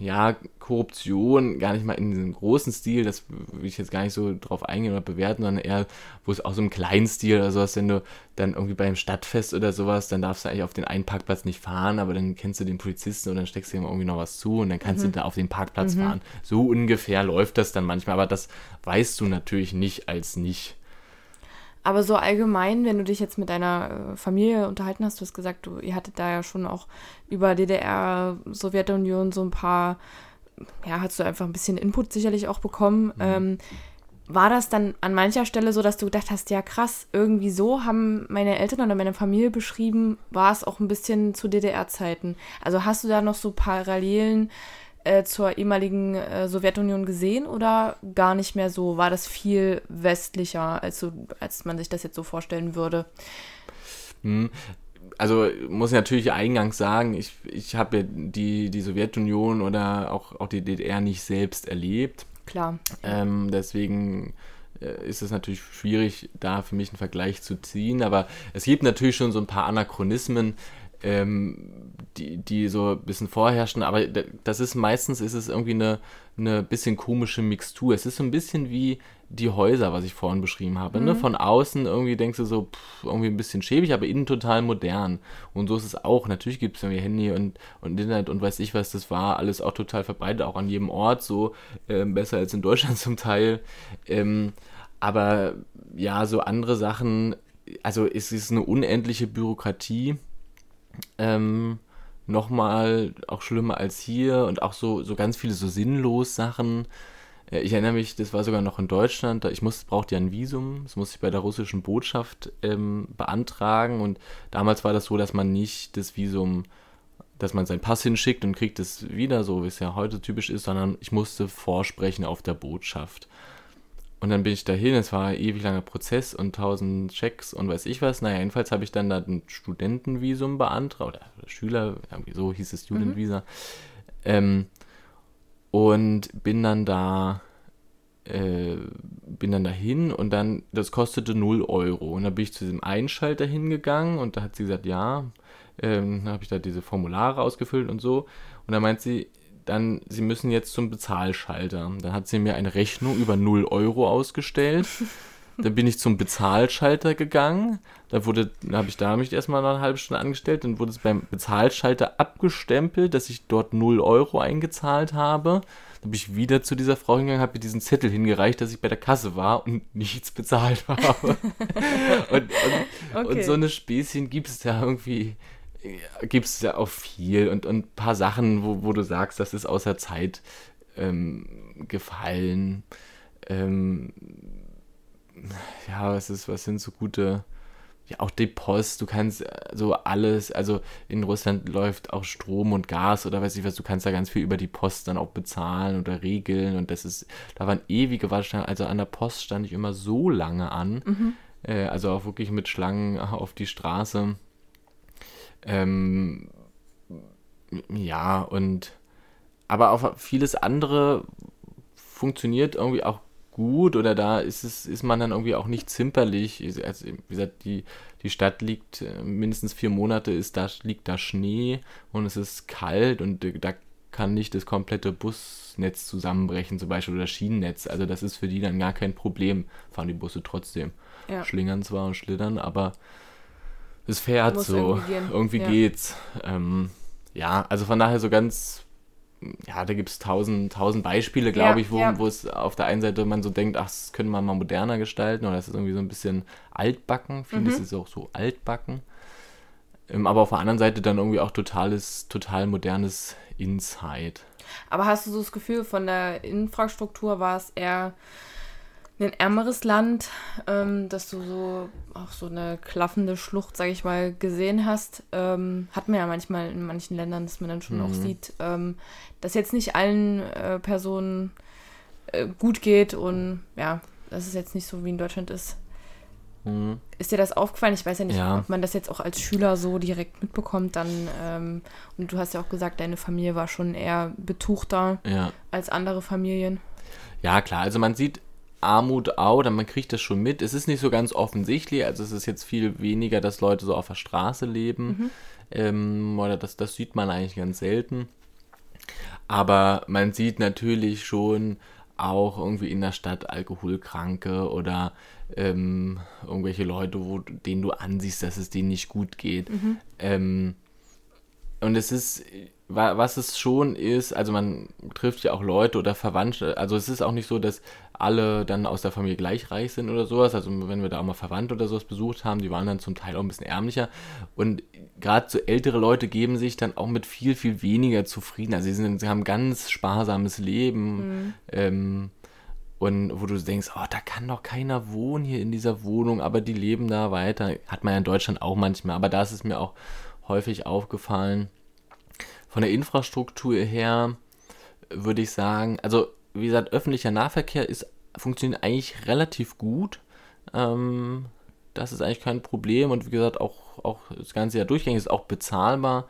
ja, Korruption gar nicht mal in diesem großen Stil, das will ich jetzt gar nicht so drauf eingehen oder bewerten, sondern eher, wo es auch so im kleinen Stil oder sowas, wenn du dann irgendwie beim Stadtfest oder sowas, dann darfst du eigentlich auf den einen Parkplatz nicht fahren, aber dann kennst du den Polizisten und dann steckst du ihm irgendwie noch was zu und dann kannst du da auf den Parkplatz fahren. So ungefähr läuft das dann manchmal, aber das weißt du natürlich nicht als nicht. Aber so allgemein, wenn du dich jetzt mit deiner äh, Familie unterhalten hast, du hast gesagt, du, ihr hattet da ja schon auch über DDR, Sowjetunion so ein paar, ja, hast du einfach ein bisschen Input sicherlich auch bekommen. Ähm, war das dann an mancher Stelle so, dass du gedacht hast, ja krass, irgendwie so haben meine Eltern oder meine Familie beschrieben, war es auch ein bisschen zu DDR-Zeiten. Also hast du da noch so Parallelen äh, zur ehemaligen äh, Sowjetunion gesehen oder gar nicht mehr so? War das viel westlicher, als, so, als man sich das jetzt so vorstellen würde? Hm. Also muss ich natürlich eingangs sagen, ich, ich habe ja die, die Sowjetunion oder auch, auch die DDR nicht selbst erlebt. Klar. Ähm, deswegen äh, ist es natürlich schwierig, da für mich einen Vergleich zu ziehen. Aber es gibt natürlich schon so ein paar Anachronismen, ähm, die, die so ein bisschen vorherrschen. Aber das ist meistens ist es irgendwie eine, eine bisschen komische Mixtur. Es ist so ein bisschen wie die Häuser, was ich vorhin beschrieben habe. Ne? Von außen irgendwie denkst du so, pff, irgendwie ein bisschen schäbig, aber innen total modern. Und so ist es auch. Natürlich gibt es irgendwie Handy und, und Internet und weiß ich was, das war alles auch total verbreitet, auch an jedem Ort so, ähm, besser als in Deutschland *laughs* zum Teil. Ähm, aber ja, so andere Sachen, also es ist eine unendliche Bürokratie. Ähm, nochmal auch schlimmer als hier und auch so, so ganz viele so sinnlos Sachen. Äh, Ich erinnere mich, das war sogar noch in Deutschland, ich muss, brauchte ja ein Visum, das musste ich bei der russischen Botschaft ähm, beantragen und damals war das so, dass man nicht das Visum, dass man seinen Pass hinschickt und kriegt es wieder, so wie es ja heute typisch ist, sondern ich musste vorsprechen auf der Botschaft. Und dann bin ich dahin, es war ein ewig langer Prozess und tausend Checks und weiß ich was. Naja, jedenfalls habe ich dann da ein Studentenvisum beantragt, oder, oder Schüler, so hieß es Student Visa. Ähm, und bin dann da äh, bin dann dahin und dann, das kostete 0 Euro. Und dann bin ich zu diesem Einschalter hingegangen und da hat sie gesagt, ja, ähm, habe ich da diese Formulare ausgefüllt und so. Und dann meint sie, dann, sie müssen jetzt zum Bezahlschalter. Dann hat sie mir eine Rechnung über 0 Euro ausgestellt. *laughs* Dann bin ich zum Bezahlschalter gegangen. Da wurde, habe ich da mich erstmal noch eine halbe Stunde angestellt. Dann wurde es beim Bezahlschalter abgestempelt, dass ich dort 0 Euro eingezahlt habe. Dann bin ich wieder zu dieser Frau hingegangen, habe mir diesen Zettel hingereicht, dass ich bei der Kasse war und *laughs* nichts bezahlt habe. *laughs* und, und, okay. und, so eine Späßchen gibt es ja irgendwie, gibt es ja auch viel. Und, und ein paar Sachen, wo, wo du sagst, das ist außer Zeit ähm, gefallen. Ähm, ja, was ist, was sind so gute, ja, auch die Post, du kannst äh, so alles, also in Russland läuft auch Strom und Gas oder weiß ich was, du kannst da ganz viel über die Post dann auch bezahlen oder regeln und das ist, da waren ewige Warteschlangen, also an der Post stand ich immer so lange an, mhm. äh, also auch wirklich mit Schlangen *laughs* auf die Straße. Ähm, ja, und aber auch vieles andere funktioniert irgendwie auch gut oder da ist es, ist man dann irgendwie auch nicht zimperlich. Also, wie gesagt, die, die Stadt liegt äh, mindestens vier Monate, ist da, liegt da Schnee und es ist kalt und da kann nicht das komplette Busnetz zusammenbrechen, zum Beispiel, oder Schienennetz. Also das ist für die dann gar kein Problem. Fahren die Busse trotzdem. Ja. Schlingern zwar und schlittern, aber es fährt so. Irgendwie, irgendwie ja. geht's. Ähm, ja, also von daher so ganz ja, da gibt es tausend, tausend Beispiele, glaube ja, ich, wo, ja. es auf der einen Seite man so denkt, ach, das könnte man mal moderner gestalten oder das ist irgendwie so ein bisschen altbacken. Vieles mhm. ist auch so altbacken. Ähm, aber auf der anderen Seite dann irgendwie auch totales, total modernes Insight. Aber hast du so das Gefühl, von der Infrastruktur war es eher ein ärmeres Land, ähm, dass du so auch so eine klaffende Schlucht, sage ich mal, gesehen hast, ähm, hat man ja manchmal in manchen Ländern, dass man dann schon mhm. auch sieht, ähm, dass jetzt nicht allen äh, Personen äh, gut geht und ja, dass es jetzt nicht so wie in Deutschland ist. Mhm. Ist dir das aufgefallen? Ich weiß ja nicht, ja. ob man das jetzt auch als Schüler so direkt mitbekommt. Dann ähm, und du hast ja auch gesagt, deine Familie war schon eher betuchter ja. als andere Familien. Ja, klar. Also man sieht Armut auch, dann man kriegt das schon mit. Es ist nicht so ganz offensichtlich, also es ist jetzt viel weniger, dass Leute so auf der Straße leben. Mhm. Ähm, oder das, das sieht man eigentlich ganz selten. Aber man sieht natürlich schon auch irgendwie in der Stadt Alkoholkranke oder ähm, irgendwelche Leute, wo, denen du ansiehst, dass es denen nicht gut geht. Mhm. Ähm, und es ist, was es schon ist, also man trifft ja auch Leute oder Verwandte, also es ist auch nicht so, dass alle dann aus der Familie gleich reich sind oder sowas, also wenn wir da auch mal Verwandte oder sowas besucht haben, die waren dann zum Teil auch ein bisschen ärmlicher. Und gerade so ältere Leute geben sich dann auch mit viel, viel weniger zufrieden, also sie, sind, sie haben ein ganz sparsames Leben mhm. ähm, und wo du denkst, oh, da kann doch keiner wohnen hier in dieser Wohnung, aber die leben da weiter, hat man ja in Deutschland auch manchmal, aber da ist es mir auch häufig aufgefallen, von der Infrastruktur her würde ich sagen, also wie gesagt, öffentlicher Nahverkehr ist, funktioniert eigentlich relativ gut. Ähm, das ist eigentlich kein Problem und wie gesagt, auch, auch das ganze Jahr durchgängig ist auch bezahlbar.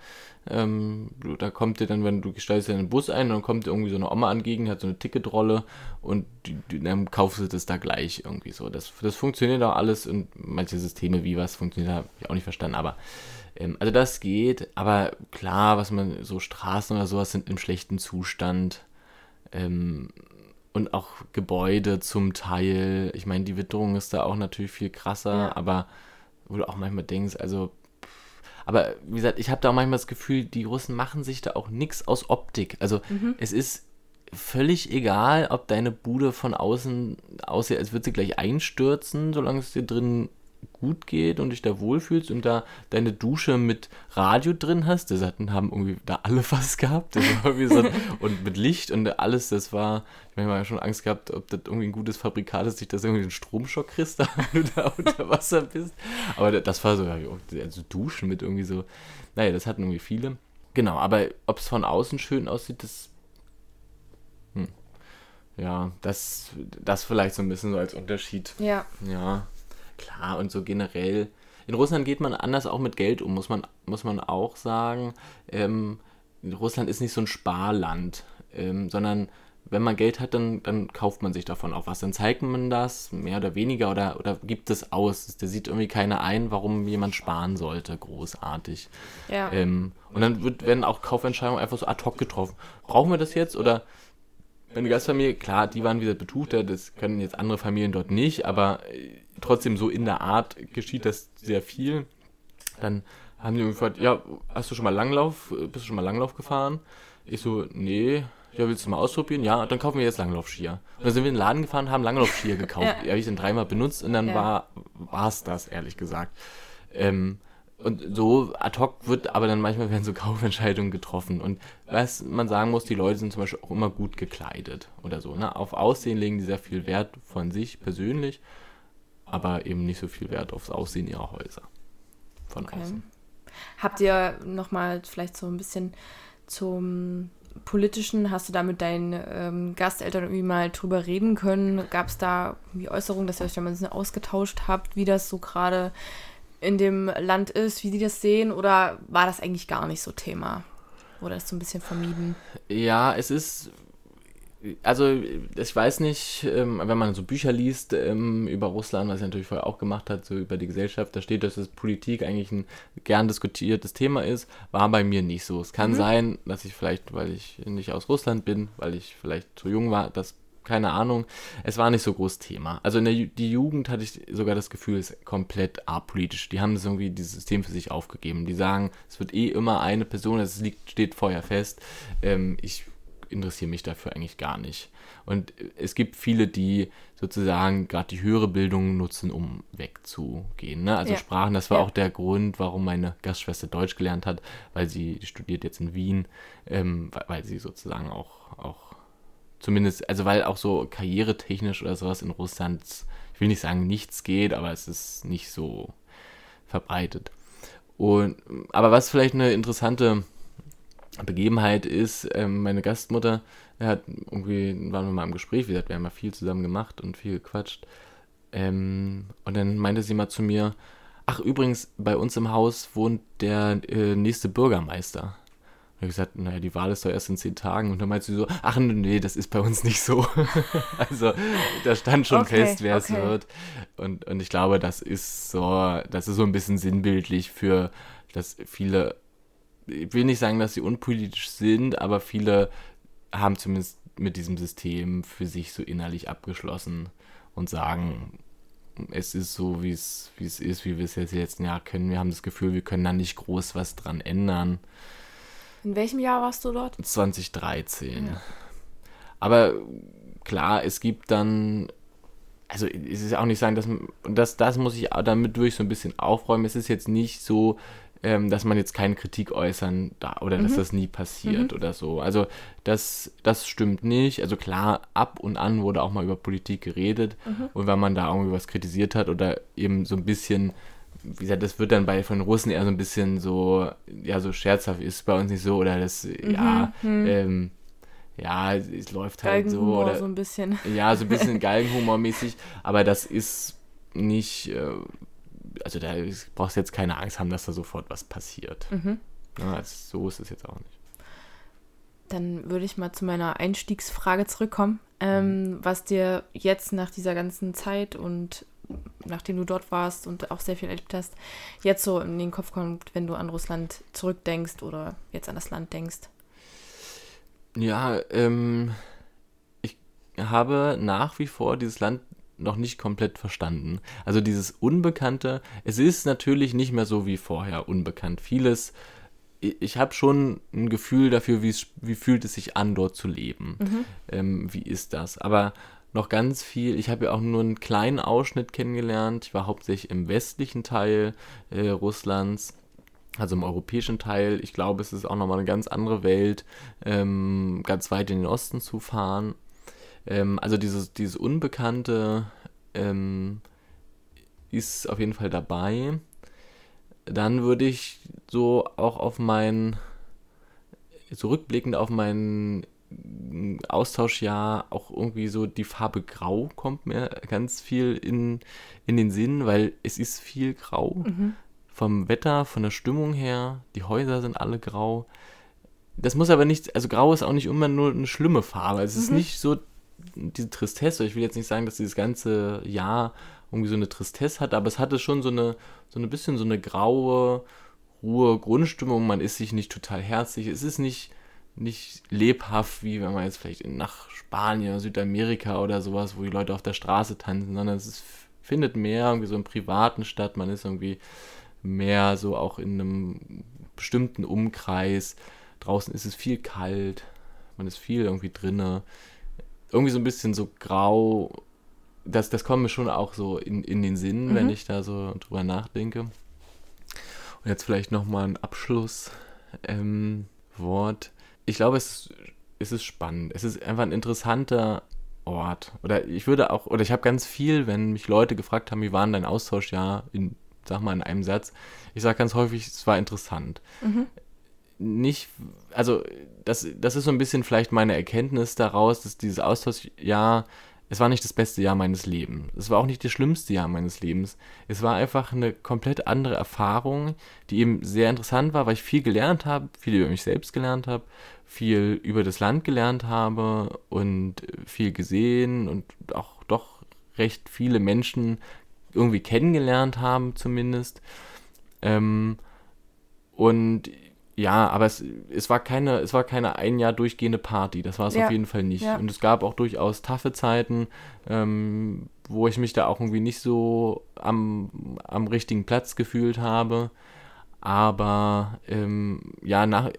Ähm, da kommt dir dann, wenn du steigst in den Bus ein, dann kommt irgendwie so eine Oma entgegen, hat so eine Ticketrolle und die, die, dann kaufst du das da gleich irgendwie so. Das, das funktioniert auch alles und manche Systeme wie was funktioniert, habe ich auch nicht verstanden, aber ähm, also das geht, aber klar, was man, so Straßen oder sowas sind im schlechten Zustand. Ähm, und auch Gebäude zum Teil. Ich meine, die Witterung ist da auch natürlich viel krasser, ja. aber wo du auch manchmal denkst, also aber wie gesagt, ich habe da auch manchmal das Gefühl, die Russen machen sich da auch nichts aus Optik. Also mhm. es ist völlig egal, ob deine Bude von außen aussieht, als würde sie gleich einstürzen, solange es dir drin gut geht und dich da wohlfühlst und da deine Dusche mit Radio drin hast, das hatten, haben irgendwie da alle *laughs* was gehabt. So, *laughs* und mit Licht und alles, das war, ich meine, ich habe schon Angst gehabt, ob das irgendwie ein gutes Fabrikat ist, sich das irgendwie einen Stromschock kriegst, *laughs* wenn du da unter Wasser bist. Aber das war so, also Duschen mit irgendwie so, naja, das hatten irgendwie viele. Genau, aber ob es von außen schön aussieht, das hm. ja, das, das vielleicht so ein bisschen so als Unterschied. Ja. Ja. Klar, und so generell. In Russland geht man anders auch mit Geld um, muss man, muss man auch sagen. Ähm, Russland ist nicht so ein Sparland, ähm, sondern wenn man Geld hat, dann, dann kauft man sich davon auch was. Dann zeigt man das mehr oder weniger oder, oder gibt es aus. Da sieht irgendwie keiner ein, warum jemand sparen sollte. Großartig. Ja. Ähm, und dann wird, werden auch Kaufentscheidungen einfach so ad hoc getroffen. Brauchen wir das jetzt oder eine Gastfamilie, klar, die waren wieder betuchter, das können jetzt andere Familien dort nicht, aber äh, trotzdem so in der Art geschieht das sehr viel. Dann haben die gefragt, ja, hast du schon mal Langlauf, bist du schon mal Langlauf gefahren? Ich so, nee, ja, willst du mal ausprobieren? Ja, dann kaufen wir jetzt Langlaufskier. Und dann sind wir in den Laden gefahren, haben Langlaufskier gekauft. ja. Die habe ich dann dreimal benutzt und dann ja. war es das, ehrlich gesagt. Ähm, und so ad hoc wird aber dann manchmal werden so Kaufentscheidungen getroffen. Und was man sagen muss, die Leute sind zum Beispiel auch immer gut gekleidet oder so. Ne? Auf Aussehen legen die sehr viel Wert von sich persönlich, aber eben nicht so viel Wert aufs Aussehen ihrer Häuser. Von okay. außen. Habt ihr nochmal vielleicht so ein bisschen zum Politischen, hast du da mit deinen ähm, Gasteltern irgendwie mal drüber reden können? Gab es da irgendwie Äußerungen, dass ihr euch da mal ein bisschen ausgetauscht habt, wie das so gerade in dem Land ist, wie die das sehen? Oder war das eigentlich gar nicht so Thema? Oder ist so ein bisschen vermieden? Ja, es ist also ich weiß nicht, ähm, wenn man so Bücher liest ähm, über Russland, was er natürlich vorher auch gemacht hat, so über die Gesellschaft, da steht, dass das Politik eigentlich ein gern diskutiertes Thema ist, war bei mir nicht so. Es kann mhm. sein, dass ich vielleicht, weil ich nicht aus Russland bin, weil ich vielleicht zu jung war, das keine Ahnung, es war nicht so groß Thema. Also in der Ju die Jugend hatte ich sogar das Gefühl, es ist komplett apolitisch. Die haben das irgendwie dieses System für sich aufgegeben. Die sagen, es wird eh immer eine Person, es liegt, steht vorher fest. Ähm, ich interessiere mich dafür eigentlich gar nicht. Und es gibt viele, die sozusagen gerade die höhere Bildung nutzen, um wegzugehen. Ne? Also ja. Sprachen, das war ja. auch der Grund, warum meine Gastschwester Deutsch gelernt hat, weil sie studiert jetzt in Wien, ähm, weil sie sozusagen auch, auch zumindest, also weil auch so karrieretechnisch oder sowas in Russland, ich will nicht sagen, nichts geht, aber es ist nicht so verbreitet. Und, aber was vielleicht eine interessante Begebenheit ist, ähm, meine Gastmutter, er hat irgendwie, waren wir mal im Gespräch, wie gesagt, wir haben ja viel zusammen gemacht und viel gequatscht. Ähm, und dann meinte sie mal zu mir, ach übrigens, bei uns im Haus wohnt der äh, nächste Bürgermeister. Habe gesagt, naja, die Wahl ist doch erst in zehn Tagen. Und dann meinte sie so, ach nee, das ist bei uns nicht so. *laughs* also da stand schon okay, fest, wer okay. es wird. Und, und ich glaube, das ist so, das ist so ein bisschen sinnbildlich für, dass viele ich will nicht sagen, dass sie unpolitisch sind, aber viele haben zumindest mit diesem System für sich so innerlich abgeschlossen und sagen, es ist so, wie es, wie es ist, wie wir es jetzt letzten Jahr können. Wir haben das Gefühl, wir können da nicht groß was dran ändern. In welchem Jahr warst du dort? 2013. Ja. Aber klar, es gibt dann, also es ist auch nicht sagen, dass das, das muss ich, damit durch so ein bisschen aufräumen. Es ist jetzt nicht so, ähm, dass man jetzt keine Kritik äußern darf oder mhm. dass das nie passiert mhm. oder so. Also das, das stimmt nicht. Also klar, ab und an wurde auch mal über Politik geredet mhm. und wenn man da irgendwie was kritisiert hat oder eben so ein bisschen wie gesagt, das wird dann bei von Russen eher so ein bisschen so, ja, so scherzhaft ist bei uns nicht so, oder das, mhm, ja, hm. ähm, ja, es läuft halt so. Oder, so ein bisschen. *laughs* Ja, so ein bisschen Galgenhumor-mäßig, aber das ist nicht, äh, also da brauchst du jetzt keine Angst haben, dass da sofort was passiert. Mhm. Ja, also so ist es jetzt auch nicht. Dann würde ich mal zu meiner Einstiegsfrage zurückkommen, ähm, mhm. was dir jetzt nach dieser ganzen Zeit und nachdem du dort warst und auch sehr viel erlebt hast, jetzt so in den Kopf kommt, wenn du an Russland zurückdenkst oder jetzt an das Land denkst. Ja, ähm, ich habe nach wie vor dieses Land noch nicht komplett verstanden. Also dieses Unbekannte, es ist natürlich nicht mehr so wie vorher unbekannt. Vieles, ich habe schon ein Gefühl dafür, wie fühlt es sich an, dort zu leben. Mhm. Ähm, wie ist das? Aber noch ganz viel, ich habe ja auch nur einen kleinen Ausschnitt kennengelernt. Ich war hauptsächlich im westlichen Teil äh, Russlands also im europäischen Teil. Ich glaube, es ist auch nochmal eine ganz andere Welt, ähm, ganz weit in den Osten zu fahren. Ähm, also dieses, dieses Unbekannte ähm, ist auf jeden Fall dabei. Dann würde ich so auch auf mein, zurückblickend auf mein Austauschjahr auch irgendwie so die Farbe Grau kommt mir ganz viel in, in den Sinn, weil es ist viel Grau. Mhm. Vom Wetter, von der Stimmung her, die Häuser sind alle grau. das muss aber nicht, also grau ist auch nicht immer nur eine schlimme Farbe. Es ist Mhm. nicht so diese Tristesse. Ich will jetzt nicht sagen, dass dieses ganze Jahr irgendwie so eine Tristesse hat, aber es hatte schon so eine, so ein bisschen so eine graue, Ruhe, Grundstimmung. Man ist sich nicht total herzlich. Es ist nicht, nicht lebhaft, wie wenn man jetzt vielleicht nach Spanien, Südamerika oder sowas, wo die Leute auf der Straße tanzen, sondern es ist, findet mehr irgendwie so im Privaten statt. Man ist irgendwie mehr so auch in einem bestimmten Umkreis. Draußen ist es viel kalt, man ist viel irgendwie drinne. Irgendwie so ein bisschen so grau. Das, das kommt mir schon auch so in, in den Sinn, Mhm. wenn ich da so drüber nachdenke. Und jetzt vielleicht nochmal ein Abschlusswort. Ähm. Ich glaube, es ist, es ist spannend. Es ist einfach ein interessanter Ort. Oder ich würde auch, oder ich habe ganz viel, wenn mich Leute gefragt haben, wie war dein Austauschjahr in, sag mal, in einem Satz. Ich sage ganz häufig, es war interessant Mhm. nicht, also das, das ist so ein bisschen vielleicht meine Erkenntnis daraus, dass dieses Austauschjahr, es war nicht das beste Jahr meines Lebens. Es war auch nicht das schlimmste Jahr meines Lebens. Es war einfach eine komplett andere Erfahrung, die eben sehr interessant war, weil ich viel gelernt habe, viel über mich selbst gelernt habe, viel über das Land gelernt habe und viel gesehen und auch doch recht viele Menschen irgendwie kennengelernt haben zumindest. Ähm, und ja, aber es, es war keine, es war keine ein Jahr durchgehende Party. Das war es Ja. auf jeden Fall nicht. Ja. Und es gab auch durchaus taffe Zeiten, ähm, wo ich mich da auch irgendwie nicht so am, am richtigen Platz gefühlt habe. Aber ähm, ja, nach,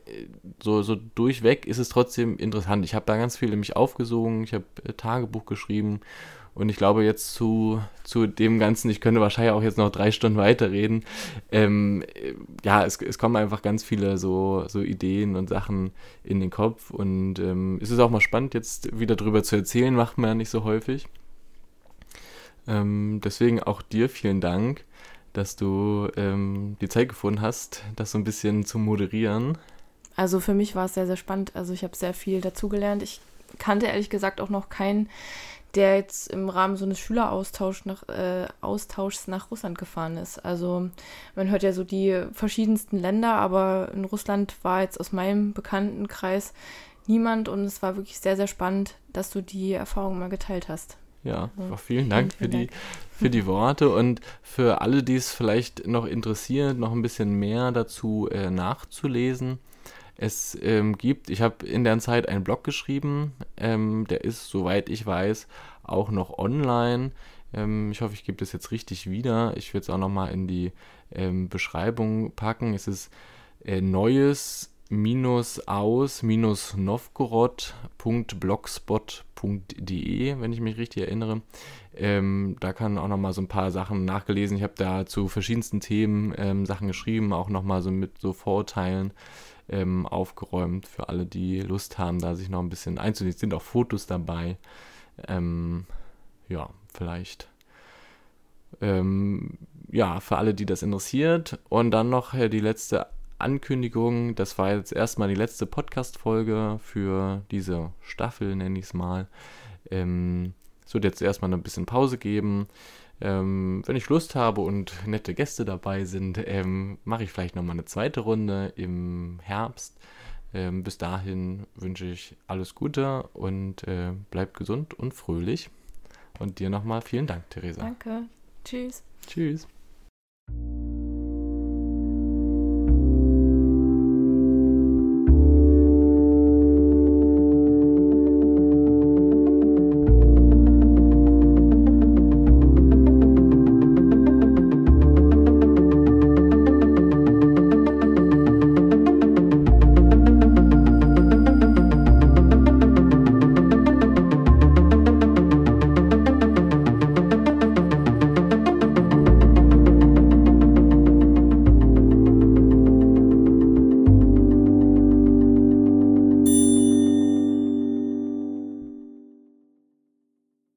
so, so durchweg ist es trotzdem interessant. Ich habe da ganz viel in mich aufgesogen, ich habe äh, Tagebuch geschrieben und ich glaube jetzt zu, zu dem Ganzen, ich könnte wahrscheinlich auch jetzt noch drei Stunden weiterreden. Ähm, äh, ja, es, es kommen einfach ganz viele so, so Ideen und Sachen in den Kopf und ähm, es ist auch mal spannend, jetzt wieder drüber zu erzählen, macht man ja nicht so häufig. Ähm, deswegen auch dir vielen Dank, dass du ähm, die Zeit gefunden hast, das so ein bisschen zu moderieren. Also für mich war es sehr, sehr spannend. Also ich habe sehr viel dazugelernt. Ich kannte ehrlich gesagt auch noch keinen, der jetzt im Rahmen so eines Schüleraustauschs nach, äh, Austauschs nach Russland gefahren ist. Also man hört ja so die verschiedensten Länder, aber in Russland war jetzt aus meinem Bekanntenkreis niemand und es war wirklich sehr, sehr spannend, dass du die Erfahrung mal geteilt hast. Ja, Ja. vielen Dank Vielen, für vielen die, für die *laughs* Worte und für alle, die es vielleicht noch interessiert, noch ein bisschen mehr dazu äh, nachzulesen. Es ähm, gibt, ich habe in der Zeit einen Blog geschrieben, ähm, der ist, soweit ich weiß, auch noch online. Ähm, ich hoffe, ich gebe das jetzt richtig wieder. Ich würde es auch nochmal in die ähm, Beschreibung packen. Es ist äh, neues minus aus minus novgorod.blogspot.de, wenn ich mich richtig erinnere. Ähm, da kann auch nochmal so ein paar Sachen nachgelesen. Ich habe da zu verschiedensten Themen ähm, Sachen geschrieben, auch nochmal so mit so Vorurteilen ähm, aufgeräumt für alle, die Lust haben, da sich noch ein bisschen einzulesen. Es sind auch Fotos dabei. Ähm, ja, vielleicht. Ähm, ja, für alle, die das interessiert. Und dann noch äh, die letzte Ankündigung. Das war jetzt erstmal die letzte Podcast-Folge für diese Staffel, nenne ich es mal. Ähm, es wird jetzt erstmal ein bisschen Pause geben. Ähm, wenn ich Lust habe und nette Gäste dabei sind, ähm, mache ich vielleicht nochmal eine zweite Runde im Herbst. Ähm, bis dahin wünsche ich alles Gute und äh, bleibt gesund und fröhlich. Und dir nochmal vielen Dank, Theresa. Danke. Tschüss. Tschüss.